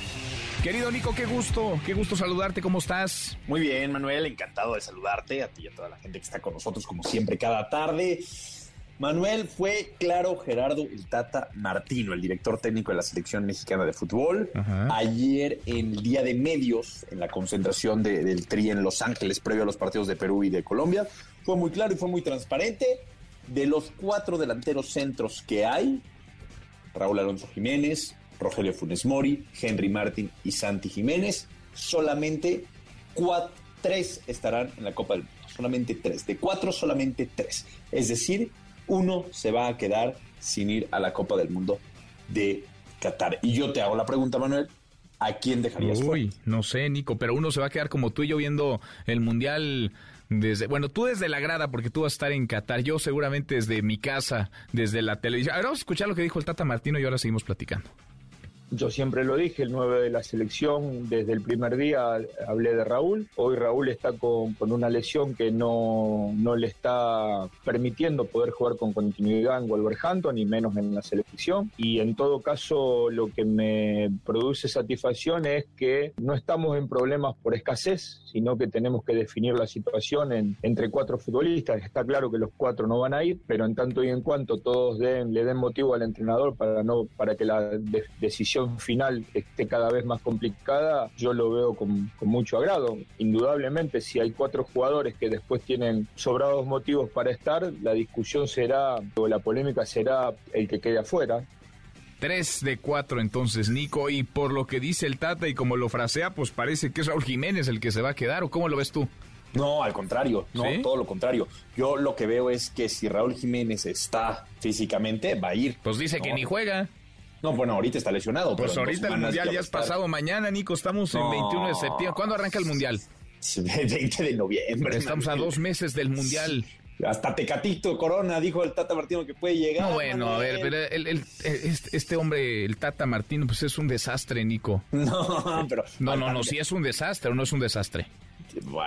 Querido Nico, qué gusto, qué gusto saludarte, ¿cómo estás? Muy bien, Manuel, encantado de saludarte, a ti y a toda la gente que está con nosotros como siempre cada tarde. Manuel, fue claro Gerardo el Tata Martino, el director técnico de la selección mexicana de fútbol. Ayer, en el día de medios, en la concentración del Tri en Los Ángeles, previo a los partidos de Perú y de Colombia, fue muy claro y fue muy transparente. De los cuatro delanteros centros que hay, Raúl Alonso Jiménez, Rogelio Funes Mori, Henry Martin y Santi Jiménez, solamente tres estarán en la Copa del Mundo. Solamente tres. De cuatro, solamente tres. Es decir, uno se va a quedar sin ir a la Copa del Mundo de Qatar. Y yo te hago la pregunta, Manuel. ¿A quién dejarías Uy, no sé, Nico, pero uno se va a quedar como tú y yo viendo el Mundial desde, bueno, tú desde la grada, porque tú vas a estar en Qatar, yo seguramente desde mi casa, desde la televisión. Ahora vamos a escuchar lo que dijo el Tata Martino y ahora seguimos platicando. Yo siempre lo dije, el 9 de la selección, desde el primer día hablé de Raúl. Hoy Raúl está con, con una lesión que no, no, le está permitiendo poder jugar con continuidad en Wolverhampton y menos en la selección. Y en todo caso, lo que me produce satisfacción es que no estamos en problemas por escasez, sino que tenemos que definir la situación en, entre cuatro futbolistas. Está claro que los cuatro no van a ir, pero en tanto y en cuanto todos den, le den motivo al entrenador para, no, para que la de, decisión final esté cada vez más complicada, yo lo veo con, con, mucho agrado. Indudablemente, si hay cuatro jugadores que después tienen sobrados motivos para estar, la discusión será, o la polémica será el que quede afuera. Tres de cuatro entonces, Nico, y por lo que dice el Tata y como lo frasea, pues parece que es Raúl Jiménez el que se va a quedar, ¿o cómo lo ves tú? No, al contrario, no, ¿Sí? todo lo contrario. Yo lo que veo es que si Raúl Jiménez está físicamente, va a ir. Pues dice ¿no? que ni juega. No, bueno, ahorita está lesionado. Pues ahorita el mundial ya es pasado mañana, Nico. Estamos no. en 21 de septiembre. ¿Cuándo arranca el mundial? 20 de noviembre. Estamos a dos meses del mundial. Hasta Tecatito Corona dijo el Tata Martino que puede llegar. No, bueno, a ver, pero el, el, este, este, hombre, el Tata Martino, pues es un desastre, Nico. No, pero. No, no, no, sí es un desastre o no es un desastre.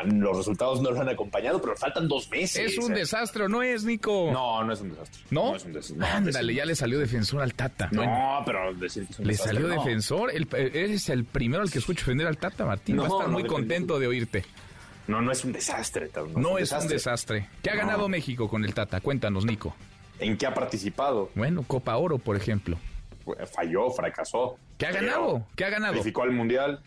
Los resultados no lo han acompañado, pero faltan dos meses. Es un ¿eh? desastre, ¿o ¿no es, Nico? No, no es un desastre. ¿No? es un des- no, Ándale, ya le salió defensor al Tata. No, Bueno, pero decir que es un le desastre, salió no. defensor. El, eres el primero al que escucho defender al Tata, Martín. Va a No, estar no, muy contento de oirte. No, no es un desastre. Tab, No, es un desastre. ¿Qué ha No. ganado México con el Tata? Cuéntanos, Nico. ¿En qué ha participado? Bueno, Copa Oro, por ejemplo. Falló, fracasó. ¿Qué ha ganado? ¿Qué ha ganado? Calificó al Mundial.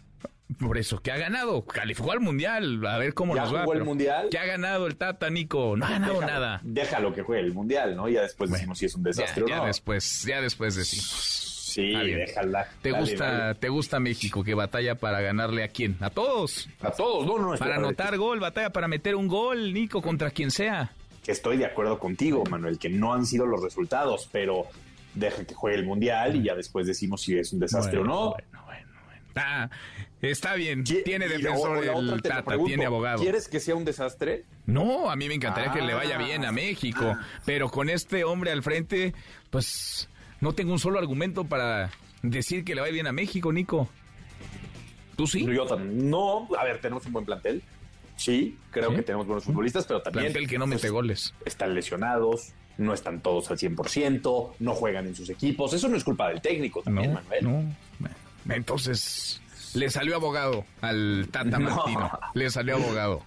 Por eso, ¿qué ha ganado? Calificó al Mundial. A ver cómo ¿Ya nos va. jugó el Mundial? ¿Qué ha ganado el Tata, Nico? No ha ganado Déjalo- nada. Déjalo que juegue el Mundial, ¿no? Ya después decimos si es un Ya, desastre ya o no. después, ya después decimos. Sí, déjala. ¿Te Dale, gusta, dale. ¿Te gusta México que batalla para ganarle a quién? A todos. A todos, no, no. Para anotar gol, batalla para meter un gol, Nico, contra quien sea. Que estoy de acuerdo contigo, Manuel, que no han sido los resultados, pero deja que juegue el Mundial y ya después decimos si es un desastre Bueno, o no. Ah, está bien. ¿Qui- Tiene defensor la el Tata, pregunto, tiene abogado. ¿Quieres que sea un desastre? No, a mí me encantaría que le vaya Ah. bien a México, pero con este hombre al frente, pues no tengo un solo argumento para decir que le vaya bien a México, Nico. ¿Tú sí? Yo también. No, a ver, tenemos un buen plantel. Sí, creo ¿Sí? que tenemos buenos futbolistas, pero también Plantel que no mete pues, goles. están lesionados, no están todos al 100%, no juegan en sus equipos. Eso no es culpa del técnico también, Manuel. No, entonces le salió abogado al Tata No. Martino. Le salió abogado.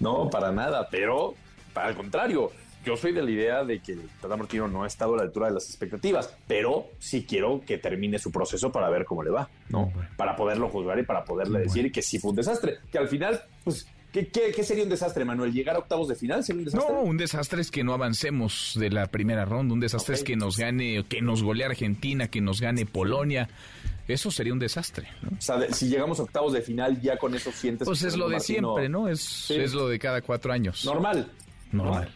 No, para nada, pero para el contrario. Yo soy de la idea de que el Tata Martino no ha estado a la altura de las expectativas, pero sí quiero que termine su proceso para ver cómo le va, ¿no? Para poderlo juzgar y para poderle decir que sí fue un desastre. Que al final, pues, ¿qué, qué, qué sería un desastre, Manuel? ¿Llegar a octavos de final sería un desastre? No, un desastre es que no avancemos de la primera ronda. Un desastre es que nos gane, que nos golee Argentina, que nos gane Polonia. Eso sería un desastre. ¿no? O sea, de- si llegamos a octavos de final, ya con eso sientes... Pues es lo de siempre, ¿no? Es, Sí. es lo de cada cuatro años. Normal. Normal.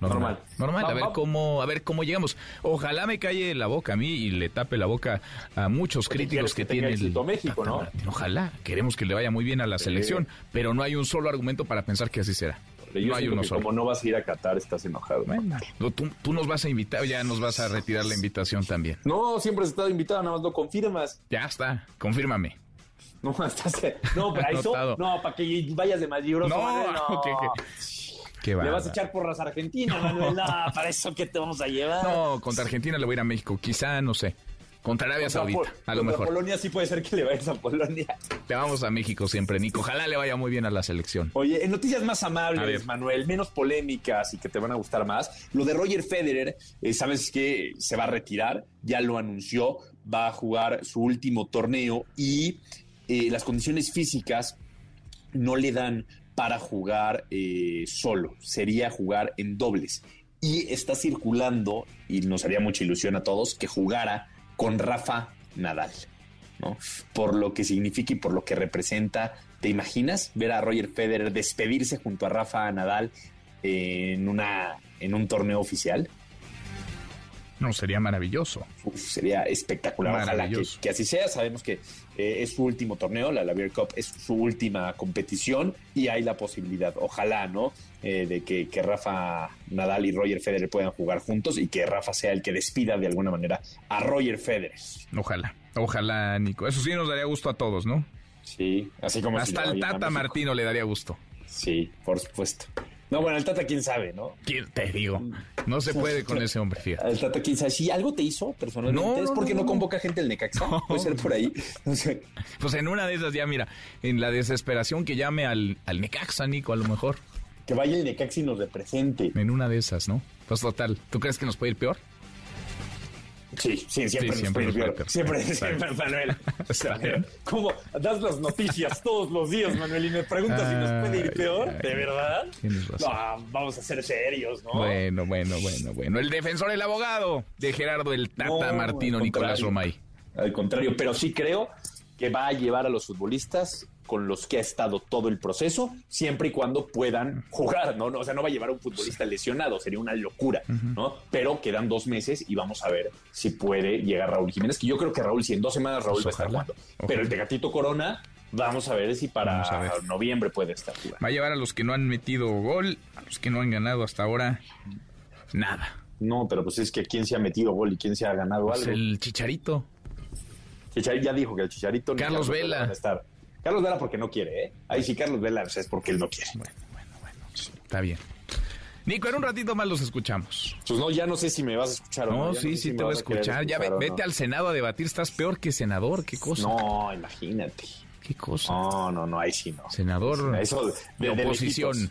Normal. Normal. A ver cómo, a ver cómo llegamos. Ojalá me calle la boca a mí y le tape la boca a muchos críticos que, que tiene el México, ¿no? Ojalá. Queremos que le vaya muy bien a la selección, pero no hay un solo argumento para pensar que así será. Yo no hay uno solo. como no vas a ir a Qatar, estás enojado. No, tú, tú nos vas a invitar, ya nos vas a retirar la invitación también. No, siempre has estado invitado, nada más no confirmas. Ya está, confírmame. No, estás... No, para eso... No, para que vayas de malibroso, No, no. que- Qué Le vas a echar porras a Argentina, Manuel. No, para eso que te vamos a llevar. No, contra Argentina le voy a ir a México. Quizá, no sé. Contra Arabia Contra Saudita, a lo mejor. Polonia sí puede ser que le vayas a Polonia. Le vamos a México siempre, Nico. Ojalá le vaya muy bien a la selección. Oye, en noticias más amables. Manuel, menos polémicas y que te van a gustar más, lo de Roger Federer, eh, sabes que se va a retirar, ya lo anunció, va a jugar su último torneo y eh, las condiciones físicas no le dan para jugar eh, solo, sería jugar en dobles. Y está circulando, y nos haría mucha ilusión a todos, que jugara con Rafa Nadal. ¿no? Por lo que significa y por lo que representa. ¿Te imaginas ver a Roger Federer despedirse junto a Rafa Nadal en, una, en un torneo oficial? No, sería maravilloso. Uf, sería espectacular. Ojalá que, que así sea. Sabemos que eh, es su último torneo, la, la Beer Cup es su última competición y hay la posibilidad, ojalá, ¿no? Eh, de que, que Rafa Nadal y Roger Federer puedan jugar juntos y que Rafa sea el que despida de alguna manera a Roger Federer. Ojalá. Ojalá, Nico. Eso sí nos daría gusto a todos, ¿no? Sí, así como Hasta el Tata. Martino le daría gusto. Sí, por supuesto. No, bueno, el Tata quién sabe, ¿no? ¿Quién te digo? No se puede con ese hombre, fíjate. El Tata quién sabe. Si algo te hizo personalmente No, es porque no, convoca gente el Necaxa. Puede ser por ahí. No sé. Pues en una de esas ya, mira, en la desesperación que llame al, al Necaxa, Nico, a lo mejor. Que vaya el Necaxa y nos represente. En una de esas, ¿no? Pues total, ¿tú crees que nos puede ir peor? Sí, sí, siempre, Sí, siempre Siempre, siempre, Manuel. Está bien. ¿Cómo das las noticias todos los días, Manuel? Y me preguntas si nos puede ir peor. ¿De verdad? Tienes razón. No, vamos a ser serios, ¿no? Bueno, bueno, bueno, bueno. El defensor, el abogado de Gerardo el Tata No, Martino Nicolás. Romay. Al contrario, pero sí creo que va a llevar a los futbolistas con los que ha estado todo el proceso, siempre y cuando puedan jugar, ¿no? No, O sea, no va a llevar a un futbolista lesionado, sería una locura, ¿no? Pero quedan dos meses y vamos a ver si puede llegar Raúl Jiménez, que yo creo que Raúl, si en dos semanas Raúl Pues va a estar jugando. Pero el Tegatito Corona, vamos a ver si para ver. noviembre puede estar jugando. Va a llevar a los que no han metido gol, a los que no han ganado hasta ahora, nada. No, pero pues es que quién se ha metido gol y quién se ha ganado Pues algo. el Chicharito. Chicharito ya dijo que el Chicharito Carlos Vela estar. Carlos Vela porque no quiere, ¿eh? Ahí sí, Carlos Vela es porque él no quiere. Bueno, bueno, bueno. Está bien. Nico, en un ratito más los escuchamos. Pues no, ya no sé si me vas a escuchar o no. No, sí, sí te voy a escuchar. Ya vete al Senado a debatir, estás peor que senador, qué cosa. No, imagínate. ¿Qué cosa? No, no, no, ahí sí no. Senador Eso de, oposición.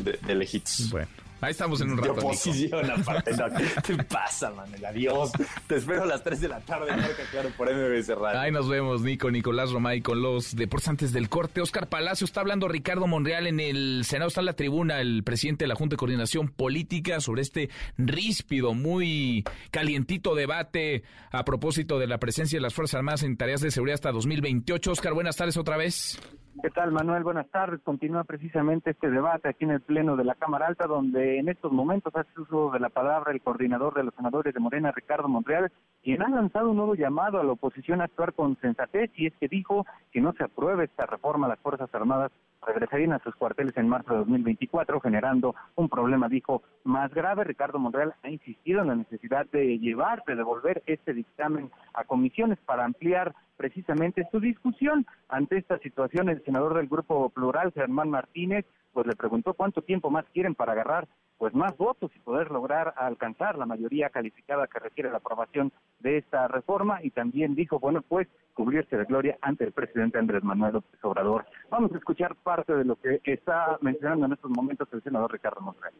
De, de lejitos. Bueno. Ahí estamos en un rato. De oposición, aparte. No, ¿Qué pasa, Manuel? Adiós. Te espero a las 3 de la tarde, marca claro, por MBS Radio. Ahí nos vemos, Nico, Nicolás Romay, con los deportes antes del corte. Oscar Palacio está hablando Ricardo Monreal en el Senado. Está en la tribuna el presidente de la Junta de Coordinación Política sobre este ríspido, muy calientito debate a propósito de la presencia de las Fuerzas Armadas en tareas de seguridad hasta 2028. Oscar, buenas tardes otra vez. ¿Qué tal, Manuel? Buenas tardes. Continúa precisamente este debate aquí en el Pleno de la Cámara Alta, donde en estos momentos hace uso de la palabra el coordinador de los senadores de Morena, Ricardo Monreal, quien ha lanzado un nuevo llamado a la oposición a actuar con sensatez y es que dijo que no se apruebe esta reforma a las Fuerzas Armadas regresarían a sus cuarteles en marzo de 2024, generando un problema, dijo, más grave. Ricardo Monreal ha insistido en la necesidad de llevar, de devolver este dictamen a comisiones para ampliar precisamente su discusión. Ante esta situación, el senador del Grupo Plural, Germán Martínez, pues le preguntó cuánto tiempo más quieren para agarrar pues más votos y poder lograr alcanzar la mayoría calificada que requiere la aprobación de esta reforma y también dijo, bueno, pues cubrirse de gloria ante el presidente Andrés Manuel López Obrador. Vamos a escuchar parte de lo que está mencionando en estos momentos el senador Ricardo Monreal.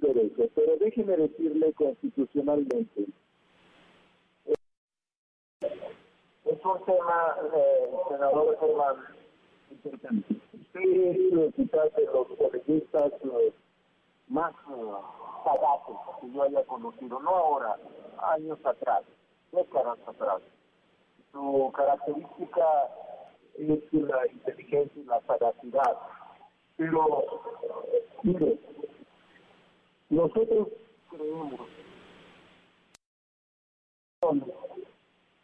Pero déjeme decirle constitucionalmente, es un tema, eh, senador Germán, importante. Usted es quizás de los colegistas más uh, sagaces que yo haya conocido, no ahora, años atrás, décadas atrás. Su característica es la inteligencia y la sagacidad. Pero, mire, nosotros creemos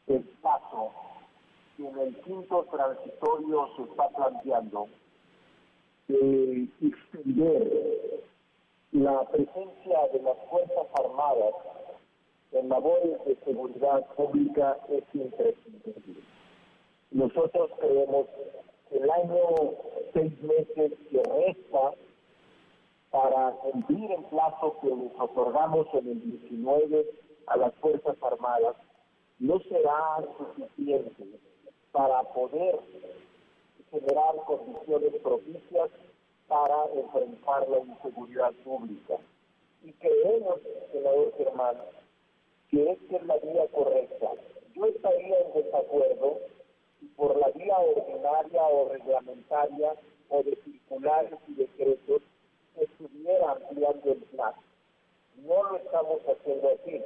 el paso que en el quinto transitorio se está planteando de extender la presencia de las Fuerzas Armadas en labores de seguridad pública es imprescindible. Nosotros creemos que el año seis meses que resta para cumplir el plazo que les otorgamos en el 19 a las Fuerzas Armadas no será suficiente para poder generar condiciones propicias para enfrentar la inseguridad pública. Y creemos, senador Germán, que esta es la vía correcta. Yo estaría en desacuerdo si por la vía ordinaria o reglamentaria o de circulares y decretos estuviera ampliando el plazo. No lo estamos haciendo así.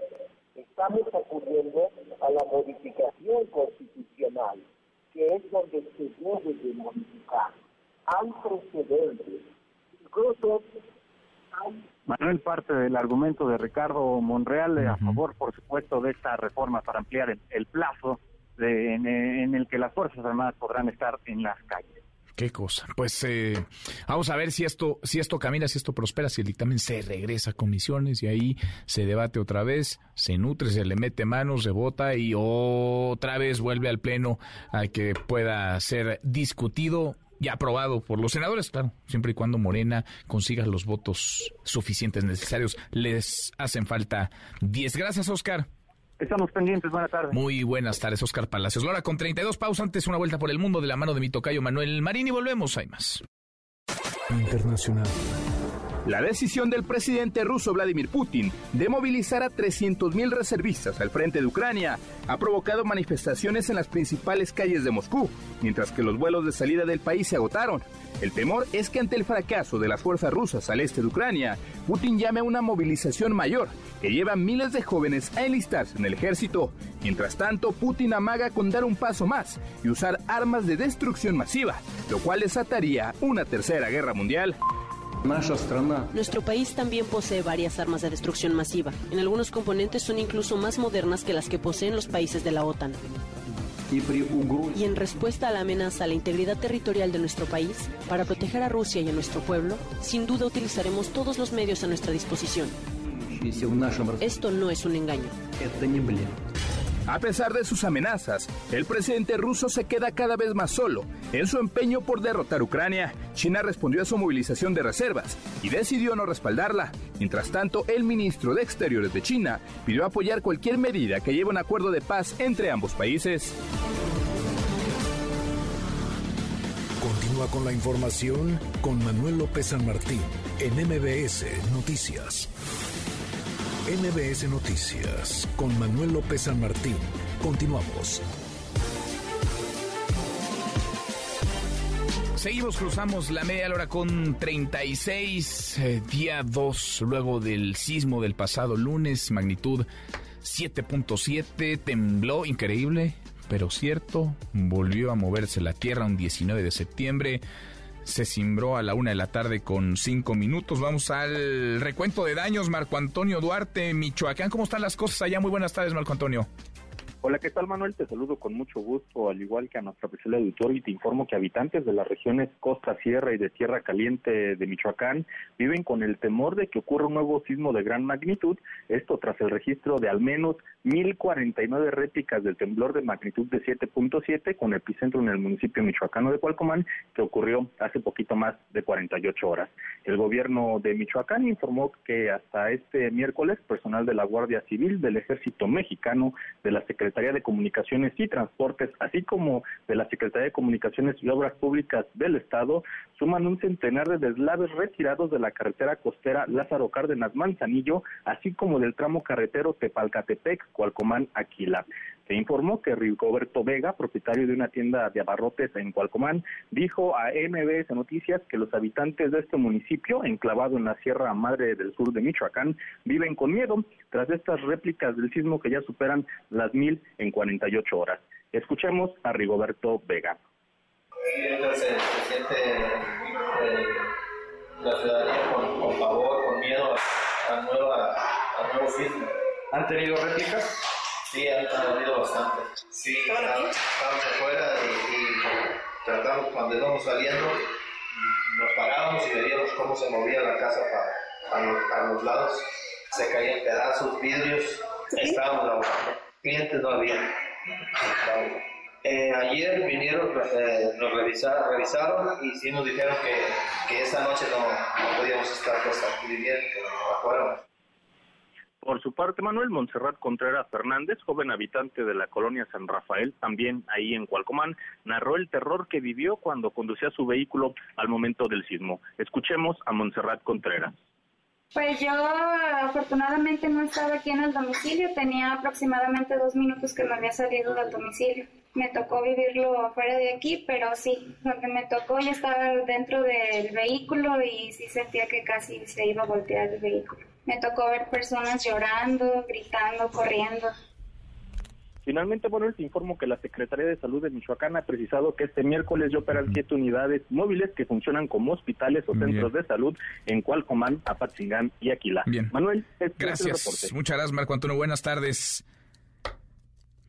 Estamos acudiendo a la modificación constitucional, que es donde se debe de modificar hay precedentes. Incluso Manuel, parte del argumento de Ricardo Monreal a favor, por supuesto, de esta reforma para ampliar el, plazo de, en, el que las Fuerzas Armadas podrán estar en las calles. Qué cosa. Pues eh, vamos a ver si esto, si esto camina, si esto prospera, si el dictamen se regresa a comisiones y ahí se debate otra vez, se nutre, se le mete manos, se vota y otra vez vuelve al pleno a que pueda ser discutido y aprobado por los senadores, claro, siempre y cuando Morena consiga los votos suficientes necesarios. Les hacen falta 10. Gracias, Oscar. Estamos pendientes, buenas tardes. Muy buenas tardes, Oscar Palacios. Ahora con 32 pausas, antes una vuelta por el mundo de la mano de mi tocayo Manuel Marín y volvemos, hay más. Internacional. La decisión del presidente ruso Vladimir Putin de movilizar a 300.000 reservistas al frente de Ucrania ha provocado manifestaciones en las principales calles de Moscú, mientras que los vuelos de salida del país se agotaron. El temor es que ante el fracaso de las fuerzas rusas al este de Ucrania, Putin llame a una movilización mayor que lleva miles de jóvenes a enlistarse en el ejército. Mientras tanto, Putin amaga con dar un paso más y usar armas de destrucción masiva, lo cual desataría una tercera guerra mundial. Nuestro país también posee varias armas de destrucción masiva. En algunos componentes son incluso más modernas que las que poseen los países de la OTAN. Y en respuesta a la amenaza a la integridad territorial de nuestro país, para proteger a Rusia y a nuestro pueblo, sin duda utilizaremos todos los medios a nuestra disposición. Esto no es un engaño. A pesar de sus amenazas, el presidente ruso se queda cada vez más solo en su empeño por derrotar Ucrania. China respondió a su movilización de reservas y decidió no respaldarla. Mientras tanto, el ministro de Exteriores de China pidió apoyar cualquier medida que lleve un acuerdo de paz entre ambos países. Continúa con la información con Manuel López San Martín en MBS Noticias. MBS Noticias con Manuel López San Martín. Continuamos. Seguimos, cruzamos la media hora con 36, eh, día 2, luego del sismo del pasado lunes, magnitud 7.7, tembló, increíble, pero cierto, volvió a moverse la tierra un 19 de septiembre se cimbró a la una de la tarde con cinco minutos. Vamos al recuento de daños. Marco Antonio Duarte, Michoacán. ¿Cómo están las cosas allá? Muy buenas tardes, Marco Antonio. Hola, ¿qué tal Manuel? Te saludo con mucho gusto, al igual que a nuestra de auditorio, y te informo que habitantes de las regiones Costa Sierra y de Tierra Caliente de Michoacán viven con el temor de que ocurra un nuevo sismo de gran magnitud, esto tras el registro de al menos 1.049 réplicas del temblor de magnitud de 7.7 con epicentro en el municipio michoacano de Cualcomán, que ocurrió hace poquito más de 48 horas. El gobierno de Michoacán informó que hasta este miércoles personal de la Guardia Civil, del Ejército Mexicano, de la Secretaría Secretaría de Comunicaciones y Transportes, así como de la Secretaría de Comunicaciones y Obras Públicas del Estado, suman un centenar de deslaves retirados de la carretera costera Lázaro Cárdenas Manzanillo, así como del tramo carretero Tepalcatepec, Cualcomán, Aquila. Se informó que Rigoberto Vega, propietario de una tienda de abarrotes en Cualcomán, dijo a MBS Noticias que los habitantes de este municipio, enclavado en la Sierra Madre del Sur de Michoacán, viven con miedo tras estas réplicas del sismo que ya superan las mil en 48 horas. Escuchemos a Rigoberto Vega. Se eh, la ciudadanía con, con, pavor, con miedo a nuevo sismo. ¿Han tenido réplicas? Sí, han habido bastante. Sí, estamos afuera y, tratamos, cuando íbamos saliendo, nos parábamos y veíamos cómo se movía la casa para, para, los, lados. Se caían pedazos, vidrios. Estábamos trabajando. Clientes no había. Eh, ayer vinieron, eh, nos revisaron, revisaron y sí nos dijeron que, que esta noche no, no podíamos estar pues, aquí viviendo, que nos por su parte, Manuel Montserrat Contreras Fernández, joven habitante de la colonia San Rafael, también ahí en Cualcomán, narró el terror que vivió cuando conducía su vehículo al momento del sismo. Escuchemos a Montserrat Contreras. Pues yo afortunadamente no estaba aquí en el domicilio, tenía aproximadamente dos minutos que me había salido del domicilio. Me tocó vivirlo fuera de aquí, pero sí, que me tocó ya estaba dentro del vehículo y sí sentía que casi se iba a voltear el vehículo. Me tocó ver personas llorando, gritando, corriendo. Finalmente, bueno, te informo que la Secretaría de Salud de Michoacán ha precisado que este miércoles ya operan siete unidades móviles que funcionan como hospitales o centros de salud en Cualcomán, Apatzingán y Aquila. Bien. Manuel, este gracias. Muchas gracias, Marco Antonio. Buenas tardes.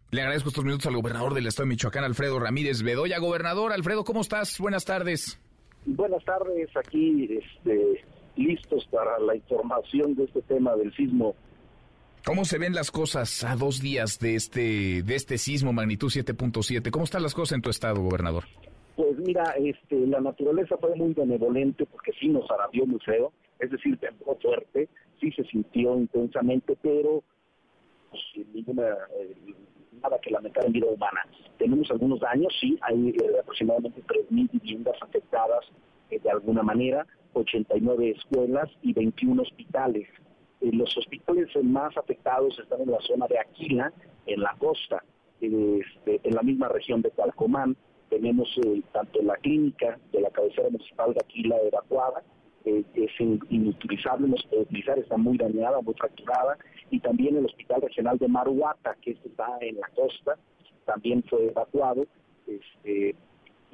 Le agradezco estos minutos al gobernador del estado de Michoacán, Alfredo Ramírez Bedoya. Gobernador, Alfredo, ¿cómo estás? Buenas tardes. Buenas tardes, aquí este, listos para la información de este tema del sismo. ¿Cómo se ven las cosas a dos días de este, de este sismo magnitud 7.7? ¿Cómo están las cosas en tu estado, gobernador? Pues mira, este, la naturaleza fue muy benevolente porque sí nos arabió muy feo, es decir, tembló fuerte, sí se sintió intensamente, pero pues, sin ninguna, eh, nada que lamentar en vida humana. Tenemos algunos daños, sí, hay eh, aproximadamente 3.000 viviendas afectadas de alguna manera, 89 escuelas y 21 hospitales. Eh, los hospitales más afectados están en la zona de Aquila, en la costa, este, en la misma región de Talcomán. Tenemos eh, tanto la clínica de la cabecera municipal de Aquila evacuada, eh, es inutilizable, no se puede utilizar, está muy dañada, muy fracturada, y también el hospital regional de Maruata, que está en la costa, también fue evacuado este,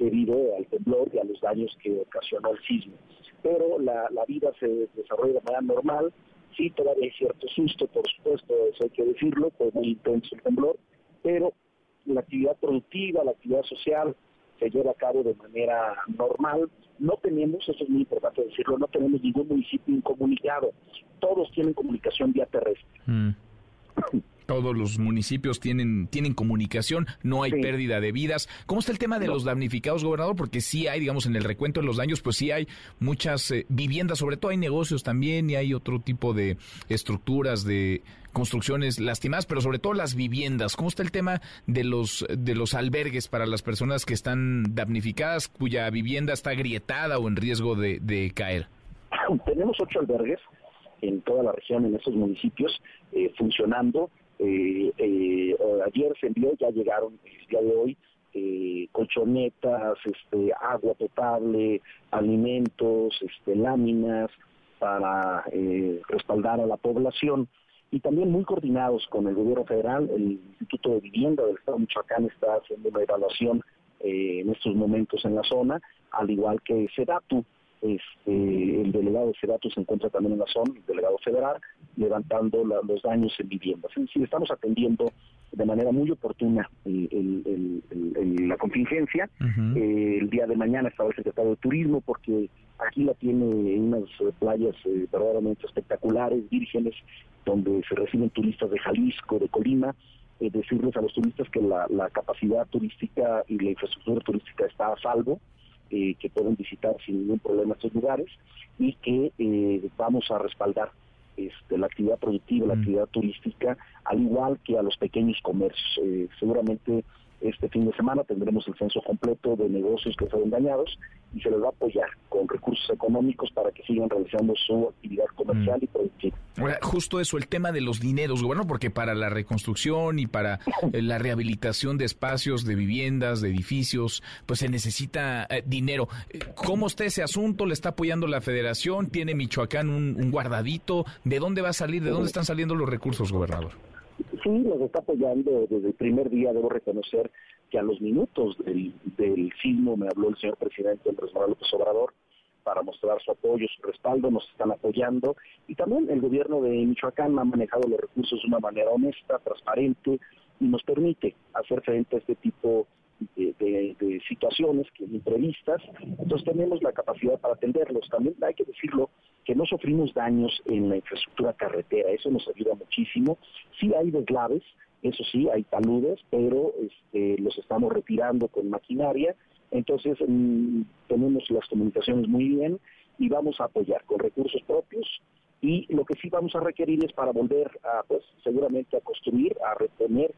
debido al temblor y a los daños que ocasionó el sismo pero la, vida se desarrolla de manera normal. Sí, todavía hay cierto susto, por supuesto, eso hay que decirlo, fue muy intenso el temblor, pero la actividad productiva, la actividad social se lleva a cabo de manera normal. No tenemos, eso es muy importante decirlo, no tenemos ningún municipio incomunicado. Todos tienen comunicación vía terrestre. Mm. Todos los municipios tienen, tienen comunicación, no hay pérdida de vidas. ¿Cómo está el tema de los damnificados, gobernador? Porque sí hay, digamos, en el recuento de los daños, pues sí hay muchas eh, viviendas, sobre todo hay negocios también y hay otro tipo de estructuras, de construcciones lastimadas, pero sobre todo las viviendas. ¿Cómo está el tema de los, de los albergues para las personas que están damnificadas, cuya vivienda está agrietada o en riesgo de, de caer? Tenemos ocho albergues en toda la región, en esos municipios, eh, funcionando. Eh, eh, ayer se envió, ya llegaron el día de hoy, colchonetas, este, agua potable, alimentos, este, láminas para respaldar a la población y también muy coordinados con el gobierno federal, el Instituto de Vivienda del Estado de Michoacán está haciendo una evaluación en estos momentos en la zona, al igual que SEDATU, este, el delegado de Ceratu se encuentra también en la zona, el delegado federal, levantando los daños en viviendas. Es decir, estamos atendiendo de manera muy oportuna la contingencia. Eh, el día de mañana estaba el secretario de Turismo porque aquí la tiene unas playas eh, verdaderamente espectaculares, vírgenes, donde se reciben turistas de Jalisco, de Colima. Eh, decirles a los turistas que la, la capacidad turística y la infraestructura turística está a salvo eh, que pueden visitar sin ningún problema estos lugares y que eh, vamos a respaldar este, la actividad productiva, la mm. actividad turística, al igual que a los pequeños comercios. Eh, seguramente este fin de semana tendremos el censo completo de negocios que fueron dañados y se les va a apoyar con recursos económicos para que sigan realizando su actividad comercial y productiva. Ahora, justo eso, el tema de los dineros, bueno, porque para la reconstrucción y para eh, la rehabilitación de espacios, de viviendas, de edificios, pues se necesita eh, dinero. ¿Cómo está ese asunto? ¿Le está apoyando la federación? ¿Tiene Michoacán un, un guardadito? ¿De dónde va a salir? ¿De dónde están saliendo los recursos, gobernador? Sí nos está apoyando desde el primer día, debo reconocer que a los minutos del, del sismo me habló el señor presidente Andrés Manuel López Obrador para mostrar su apoyo, su respaldo, nos están apoyando. Y también el gobierno de Michoacán ha manejado los recursos de una manera honesta, transparente y nos permite hacer frente a este tipo de, situaciones que imprevistas, entonces tenemos la capacidad para atenderlos. También hay que decirlo que no sufrimos daños en la infraestructura carretera, eso nos ayuda muchísimo. Sí hay deslaves, eso sí, hay taludes, pero este, los estamos retirando con maquinaria, entonces mm, tenemos las comunicaciones muy bien y vamos a apoyar con recursos propios y lo que sí vamos a requerir es para volver a, pues seguramente a construir, a retener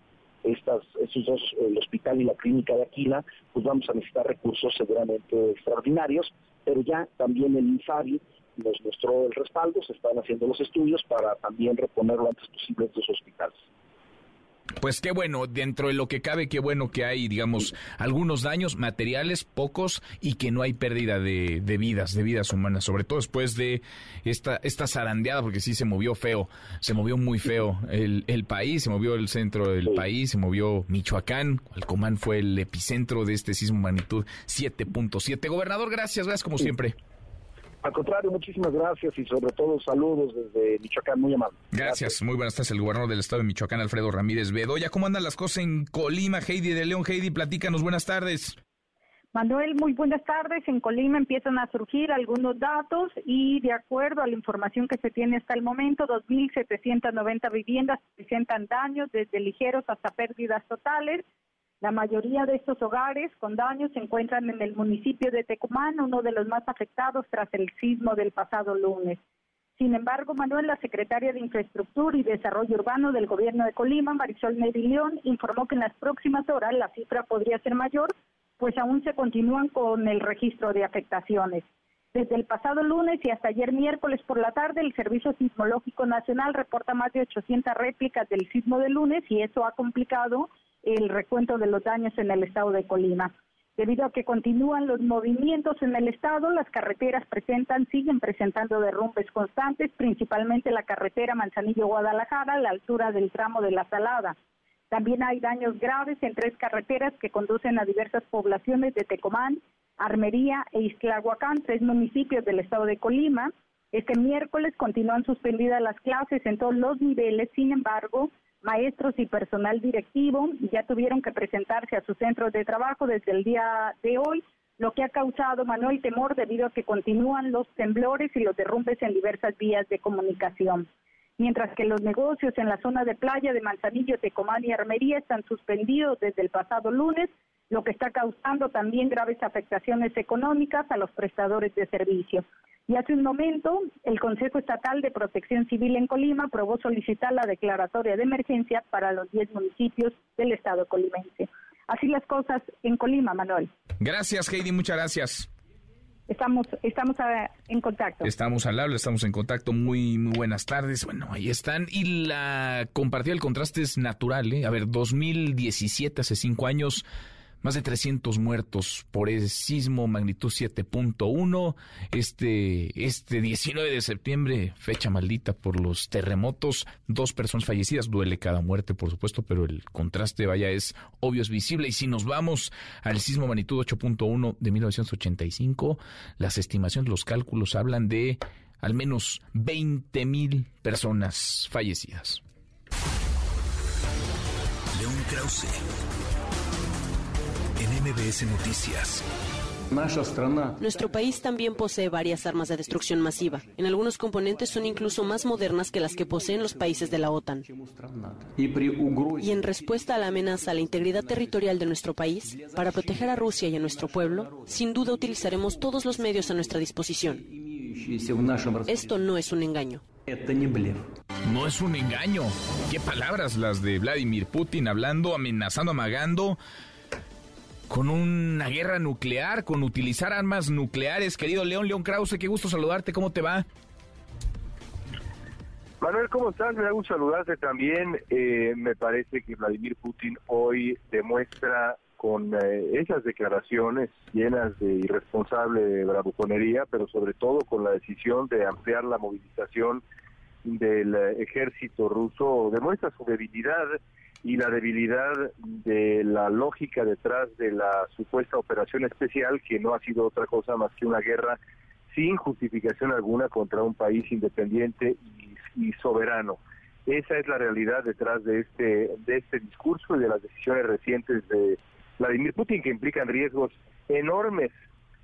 estos dos, el hospital y la clínica de Aquila, pues vamos a necesitar recursos seguramente extraordinarios, pero ya también el INSABI nos mostró el respaldo, se están haciendo los estudios para también reponer lo antes posible estos hospitales. Pues qué bueno, dentro de lo que cabe, qué bueno que hay, digamos, algunos daños materiales, pocos, y que no hay pérdida de, vidas, de vidas humanas, sobre todo después de esta, esta zarandeada, porque sí se movió feo, se movió muy feo el, el país, se movió el centro del país, se movió Michoacán, Alcomán fue el epicentro de este sismo magnitud 7.7. Gobernador, gracias, gracias como siempre. Al contrario, muchísimas gracias y sobre todo saludos desde Michoacán, muy amable. Gracias, muy buenas tardes, el gobernador del estado de Michoacán, Alfredo Ramírez Bedoya. ¿Cómo andan las cosas en Colima, Heidi de León? Heidi, platícanos, buenas tardes. Manuel, muy buenas tardes. En Colima empiezan a surgir algunos datos y de acuerdo a la información que se tiene hasta el momento, 2.790 viviendas presentan daños desde ligeros hasta pérdidas totales. La mayoría de estos hogares con daños se encuentran en el municipio de Tecumán, uno de los más afectados tras el sismo del pasado lunes. Sin embargo, Manuel, la secretaria de Infraestructura y Desarrollo Urbano del Gobierno de Colima, Marisol Neri León, informó que en las próximas horas la cifra podría ser mayor, pues aún se continúan con el registro de afectaciones. Desde el pasado lunes y hasta ayer miércoles por la tarde, el Servicio Sismológico Nacional reporta más de 800 réplicas del sismo de lunes y eso ha complicado el recuento de los daños en el estado de Colima. Debido a que continúan los movimientos en el estado, las carreteras presentan, siguen presentando derrumbes constantes, principalmente la carretera Manzanillo-Guadalajara a la altura del tramo de La Salada. También hay daños graves en tres carreteras que conducen a diversas poblaciones de Tecomán, Armería e Iztlahuacán, tres municipios del estado de Colima. Este miércoles continúan suspendidas las clases en todos los niveles, sin embargo, maestros y personal directivo ya tuvieron que presentarse a sus centros de trabajo desde el día de hoy, lo que ha causado, Manuel, temor debido a que continúan los temblores y los derrumbes en diversas vías de comunicación. mientras que los negocios en la zona de playa de Manzanillo, Tecomán y Armería están suspendidos desde el pasado lunes, lo que está causando también graves afectaciones económicas a los prestadores de servicio. Y hace un momento, el Consejo Estatal de Protección Civil en Colima aprobó solicitar la declaratoria de emergencia para los 10 municipios del estado colimense. Así las cosas en Colima, Manuel. Gracias, Heidi, muchas gracias. Estamos, estamos en contacto. Estamos al habla, estamos en contacto. Muy, muy buenas tardes. Bueno, ahí están. Y la compartida del contraste es natural. ¿eh? A ver, 2017, hace cinco años, más de 300 muertos por el sismo magnitud 7.1. Este, este 19 de septiembre, fecha maldita por los terremotos, dos personas fallecidas. Duele cada muerte, por supuesto, pero el contraste, vaya, es obvio, es visible. Y si nos vamos al sismo magnitud 8.1 de 1985, las estimaciones, los cálculos hablan de al menos 20 mil personas fallecidas. León Krause en MBS Noticias. Nuestro país también posee varias armas de destrucción masiva. En algunos componentes son incluso más modernas que las que poseen los países de la OTAN. Y en respuesta a la amenaza a la integridad territorial de nuestro país, para proteger a Rusia y a nuestro pueblo, sin duda utilizaremos todos los medios a nuestra disposición. Esto no es un engaño. No es un engaño. ¿Qué palabras las de Vladimir Putin hablando, amenazando, amagando? Con una guerra nuclear, con utilizar armas nucleares. Querido León, León Krause, qué gusto saludarte, ¿cómo te va? Manuel, ¿cómo estás? Me da gusto saludarte también. Eh, me parece que Vladimir Putin hoy demuestra con eh, esas declaraciones llenas de irresponsable bravuconería, pero sobre todo con la decisión de ampliar la movilización del eh, ejército ruso, demuestra su debilidad y la debilidad de la lógica detrás de la supuesta operación especial, que no ha sido otra cosa más que una guerra sin justificación alguna contra un país independiente y, soberano. Esa es la realidad detrás de este de este discurso y de las decisiones recientes de Vladimir Putin que implican riesgos enormes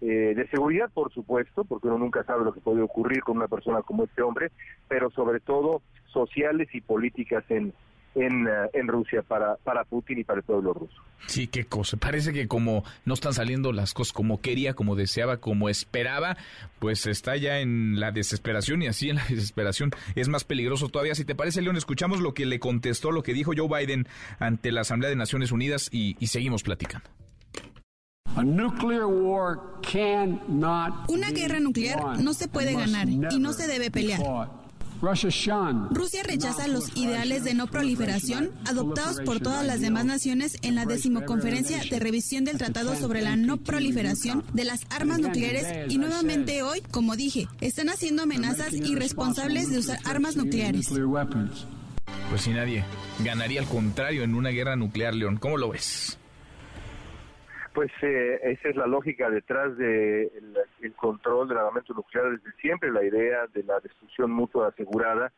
eh, de seguridad, por supuesto, porque uno nunca sabe lo que puede ocurrir con una persona como este hombre, pero sobre todo sociales y políticas en en, eh, en Rusia para, para Putin y para el pueblo ruso. Sí, qué cosa. Parece que como no están saliendo las cosas como quería, como deseaba, como esperaba, pues está ya en la desesperación y así en la desesperación es más peligroso todavía. Si te parece, León, escuchamos lo que le contestó, lo que dijo Joe Biden ante la Asamblea de Naciones Unidas y, y seguimos platicando. Una guerra nuclear no se puede ganar y no se debe pelear. Rusia rechaza los ideales de no proliferación adoptados por todas las demás naciones en la decimoconferencia de revisión del Tratado sobre la no proliferación de las armas nucleares y nuevamente hoy, como dije, están haciendo amenazas irresponsables de usar armas nucleares. Pues si nadie ganaría al contrario en una guerra nuclear, León, ¿cómo lo ves? Pues eh, esa es la lógica detrás del de el control del armamento nuclear desde siempre, la idea de la destrucción mutua asegurada.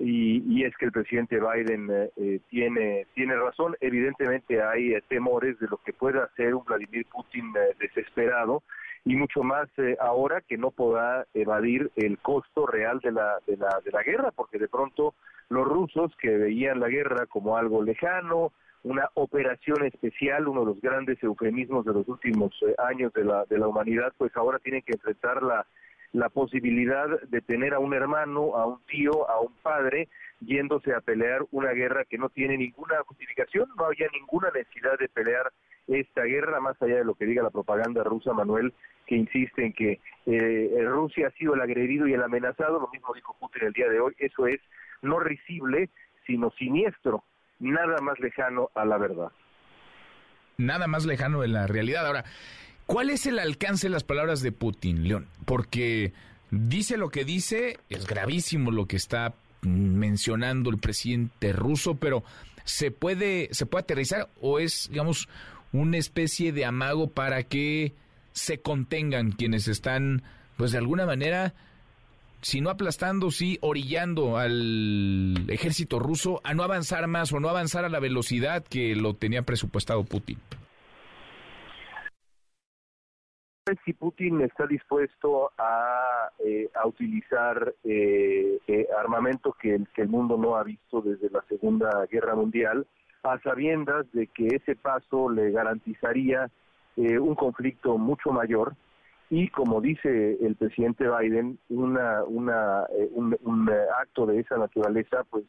Y, es que el presidente Biden eh, eh, tiene tiene razón. Evidentemente hay temores de lo que pueda hacer un Vladimir Putin desesperado y mucho más ahora que no podrá evadir el costo real de la, de la de la guerra, porque de pronto los rusos que veían la guerra como algo lejano, una operación especial, uno de los grandes eufemismos de los últimos eh, años de la, de la humanidad, pues ahora tienen que enfrentar la, la posibilidad de tener a un hermano, a un tío, a un padre, yéndose a pelear una guerra que no tiene ninguna justificación, no había ninguna necesidad de pelear esta guerra, más allá de lo que diga la propaganda rusa, Manuel, que insiste en que eh, Rusia ha sido el agredido y el amenazado, lo mismo dijo Putin el día de hoy, eso es no risible, sino siniestro nada más lejano a la verdad. Nada más lejano de la realidad. Ahora, ¿cuál es el alcance de las palabras de Putin, León? Porque dice lo que dice, es gravísimo lo que está mencionando el presidente ruso, pero ¿se puede, se puede aterrizar o es, digamos, una especie de amago para que se contengan quienes están, pues de alguna manera, si no aplastando, sí orillando al ejército ruso a no avanzar más o no avanzar a la velocidad que lo tenía presupuestado Putin. si Putin está dispuesto a, eh, a utilizar eh, eh, armamento que, que el mundo no ha visto desde la Segunda Guerra Mundial, a sabiendas de que ese paso le garantizaría un conflicto mucho mayor y como dice el presidente Biden, una, una, un, acto de esa naturaleza pues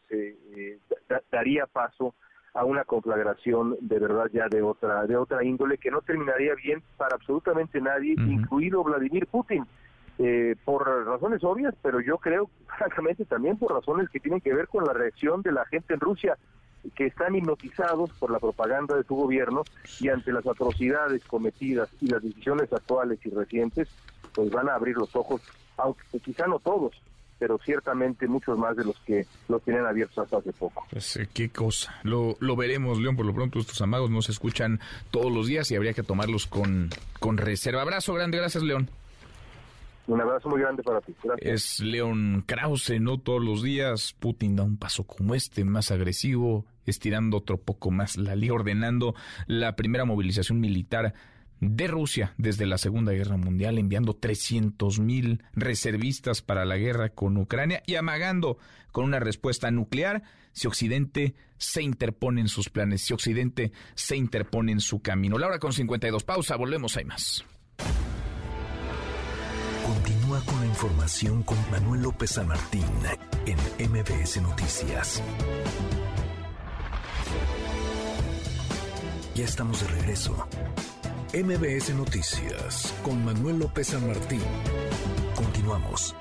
daría paso a una conflagración de verdad ya de otra de otra índole que no terminaría bien para absolutamente nadie, incluido Vladimir Putin. Eh, por razones obvias, pero yo creo, francamente, también por razones que tienen que ver con la reacción de la gente en Rusia, que están hipnotizados por la propaganda de su gobierno y ante las atrocidades cometidas y las decisiones actuales y recientes, pues van a abrir los ojos, aunque quizá no todos, pero ciertamente muchos más de los que los tienen abiertos hasta hace poco. Pues eh, qué cosa. Lo, lo veremos, León. Por lo pronto, estos amagos no se escuchan todos los días y habría que tomarlos con, con reserva. Abrazo grande, gracias, León. Un abrazo muy grande para ti. Es León Krause, no todos los días. Putin da un paso como este, más agresivo, estirando otro poco más la liga, ordenando la primera movilización militar de Rusia desde la Segunda Guerra Mundial, enviando 300 mil reservistas para la guerra con Ucrania y amagando con una respuesta nuclear si Occidente se interpone en sus planes, si Occidente se interpone en su camino. La hora con 52, pausa, volvemos, hay más. Con la información con Manuel López San Martín en MBS Noticias. Ya estamos de regreso. MBS Noticias con Manuel López San Martín. Continuamos.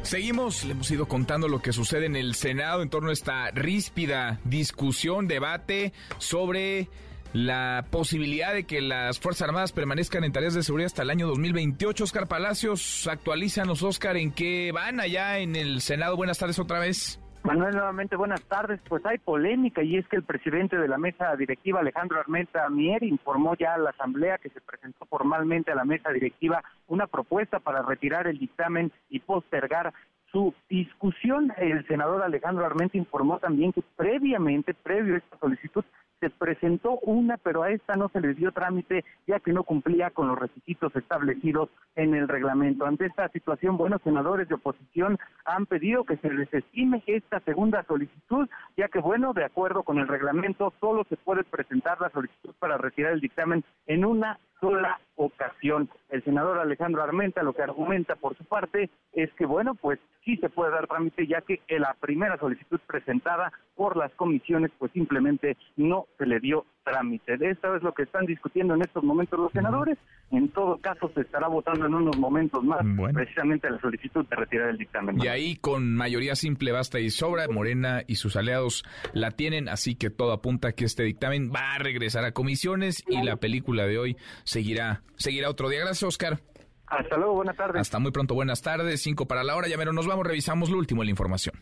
Seguimos, le hemos ido contando lo que sucede en el Senado en torno a esta ríspida discusión, debate sobre la posibilidad de que las Fuerzas Armadas permanezcan en tareas de seguridad hasta el año 2028. Oscar Palacios, actualízanos, Oscar, en qué van allá en el Senado. Buenas tardes otra vez. Manuel, nuevamente buenas tardes. Pues hay polémica y es que el presidente de la mesa directiva, Alejandro Armenta Mier, informó ya a la Asamblea que se presentó formalmente a la mesa directiva una propuesta para retirar el dictamen y postergar su discusión. El senador Alejandro Armenta informó también que previamente, previo a esta solicitud, se presentó una, pero a esta no se le dio trámite ya que no cumplía con los requisitos establecidos en el reglamento. Ante esta situación, buenos senadores de oposición han pedido que se les estime esta segunda solicitud, ya que, bueno, de acuerdo con el reglamento, solo se puede presentar la solicitud para retirar el dictamen en una sola ocasión. El senador Alejandro Armenta lo que argumenta por su parte es que, bueno, pues sí se puede dar trámite ya que la primera solicitud presentada por las comisiones pues simplemente no se le dio trámite. De esta es lo que están discutiendo en estos momentos los senadores. En todo caso se estará votando en unos momentos más precisamente la solicitud de retirar el dictamen. Y ahí con mayoría simple basta y sobra, Morena y sus aliados la tienen, así que todo apunta a que este dictamen va a regresar a comisiones y la película de hoy seguirá, seguirá otro día. Gracias, Oscar. Hasta luego, buenas tardes. Hasta muy pronto, buenas tardes. Cinco para la hora, ya menos nos vamos, revisamos lo último de la información.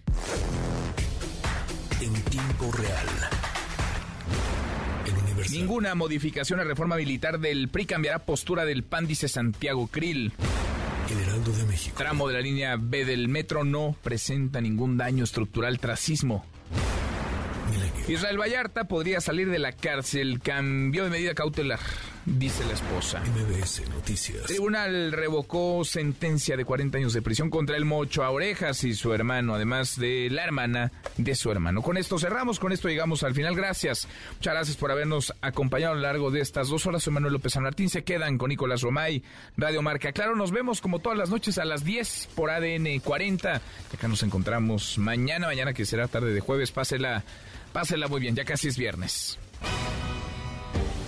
En tiempo real. Ninguna modificación a reforma militar del PRI cambiará postura del PAN, dice Santiago Krill. El Heraldo de México. Tramo de la línea B del metro no presenta ningún daño estructural tracismo. Israel Vallarta podría salir de la cárcel. Cambio de medida cautelar dice la esposa. MBS Noticias. Tribunal revocó sentencia de 40 años de prisión contra el Mocho a Orejas y su hermano, además de la hermana de su hermano. Con esto cerramos, con esto llegamos al final. Gracias. Muchas gracias por habernos acompañado a lo largo de estas dos horas. Soy Manuel López San Martín. Se quedan con Nicolás Romay, Radio Marca. Claro, nos vemos como todas las noches a las 10 por ADN 40. Acá nos encontramos mañana, mañana que será tarde de jueves. Pásela, pásela muy bien, ya casi es viernes.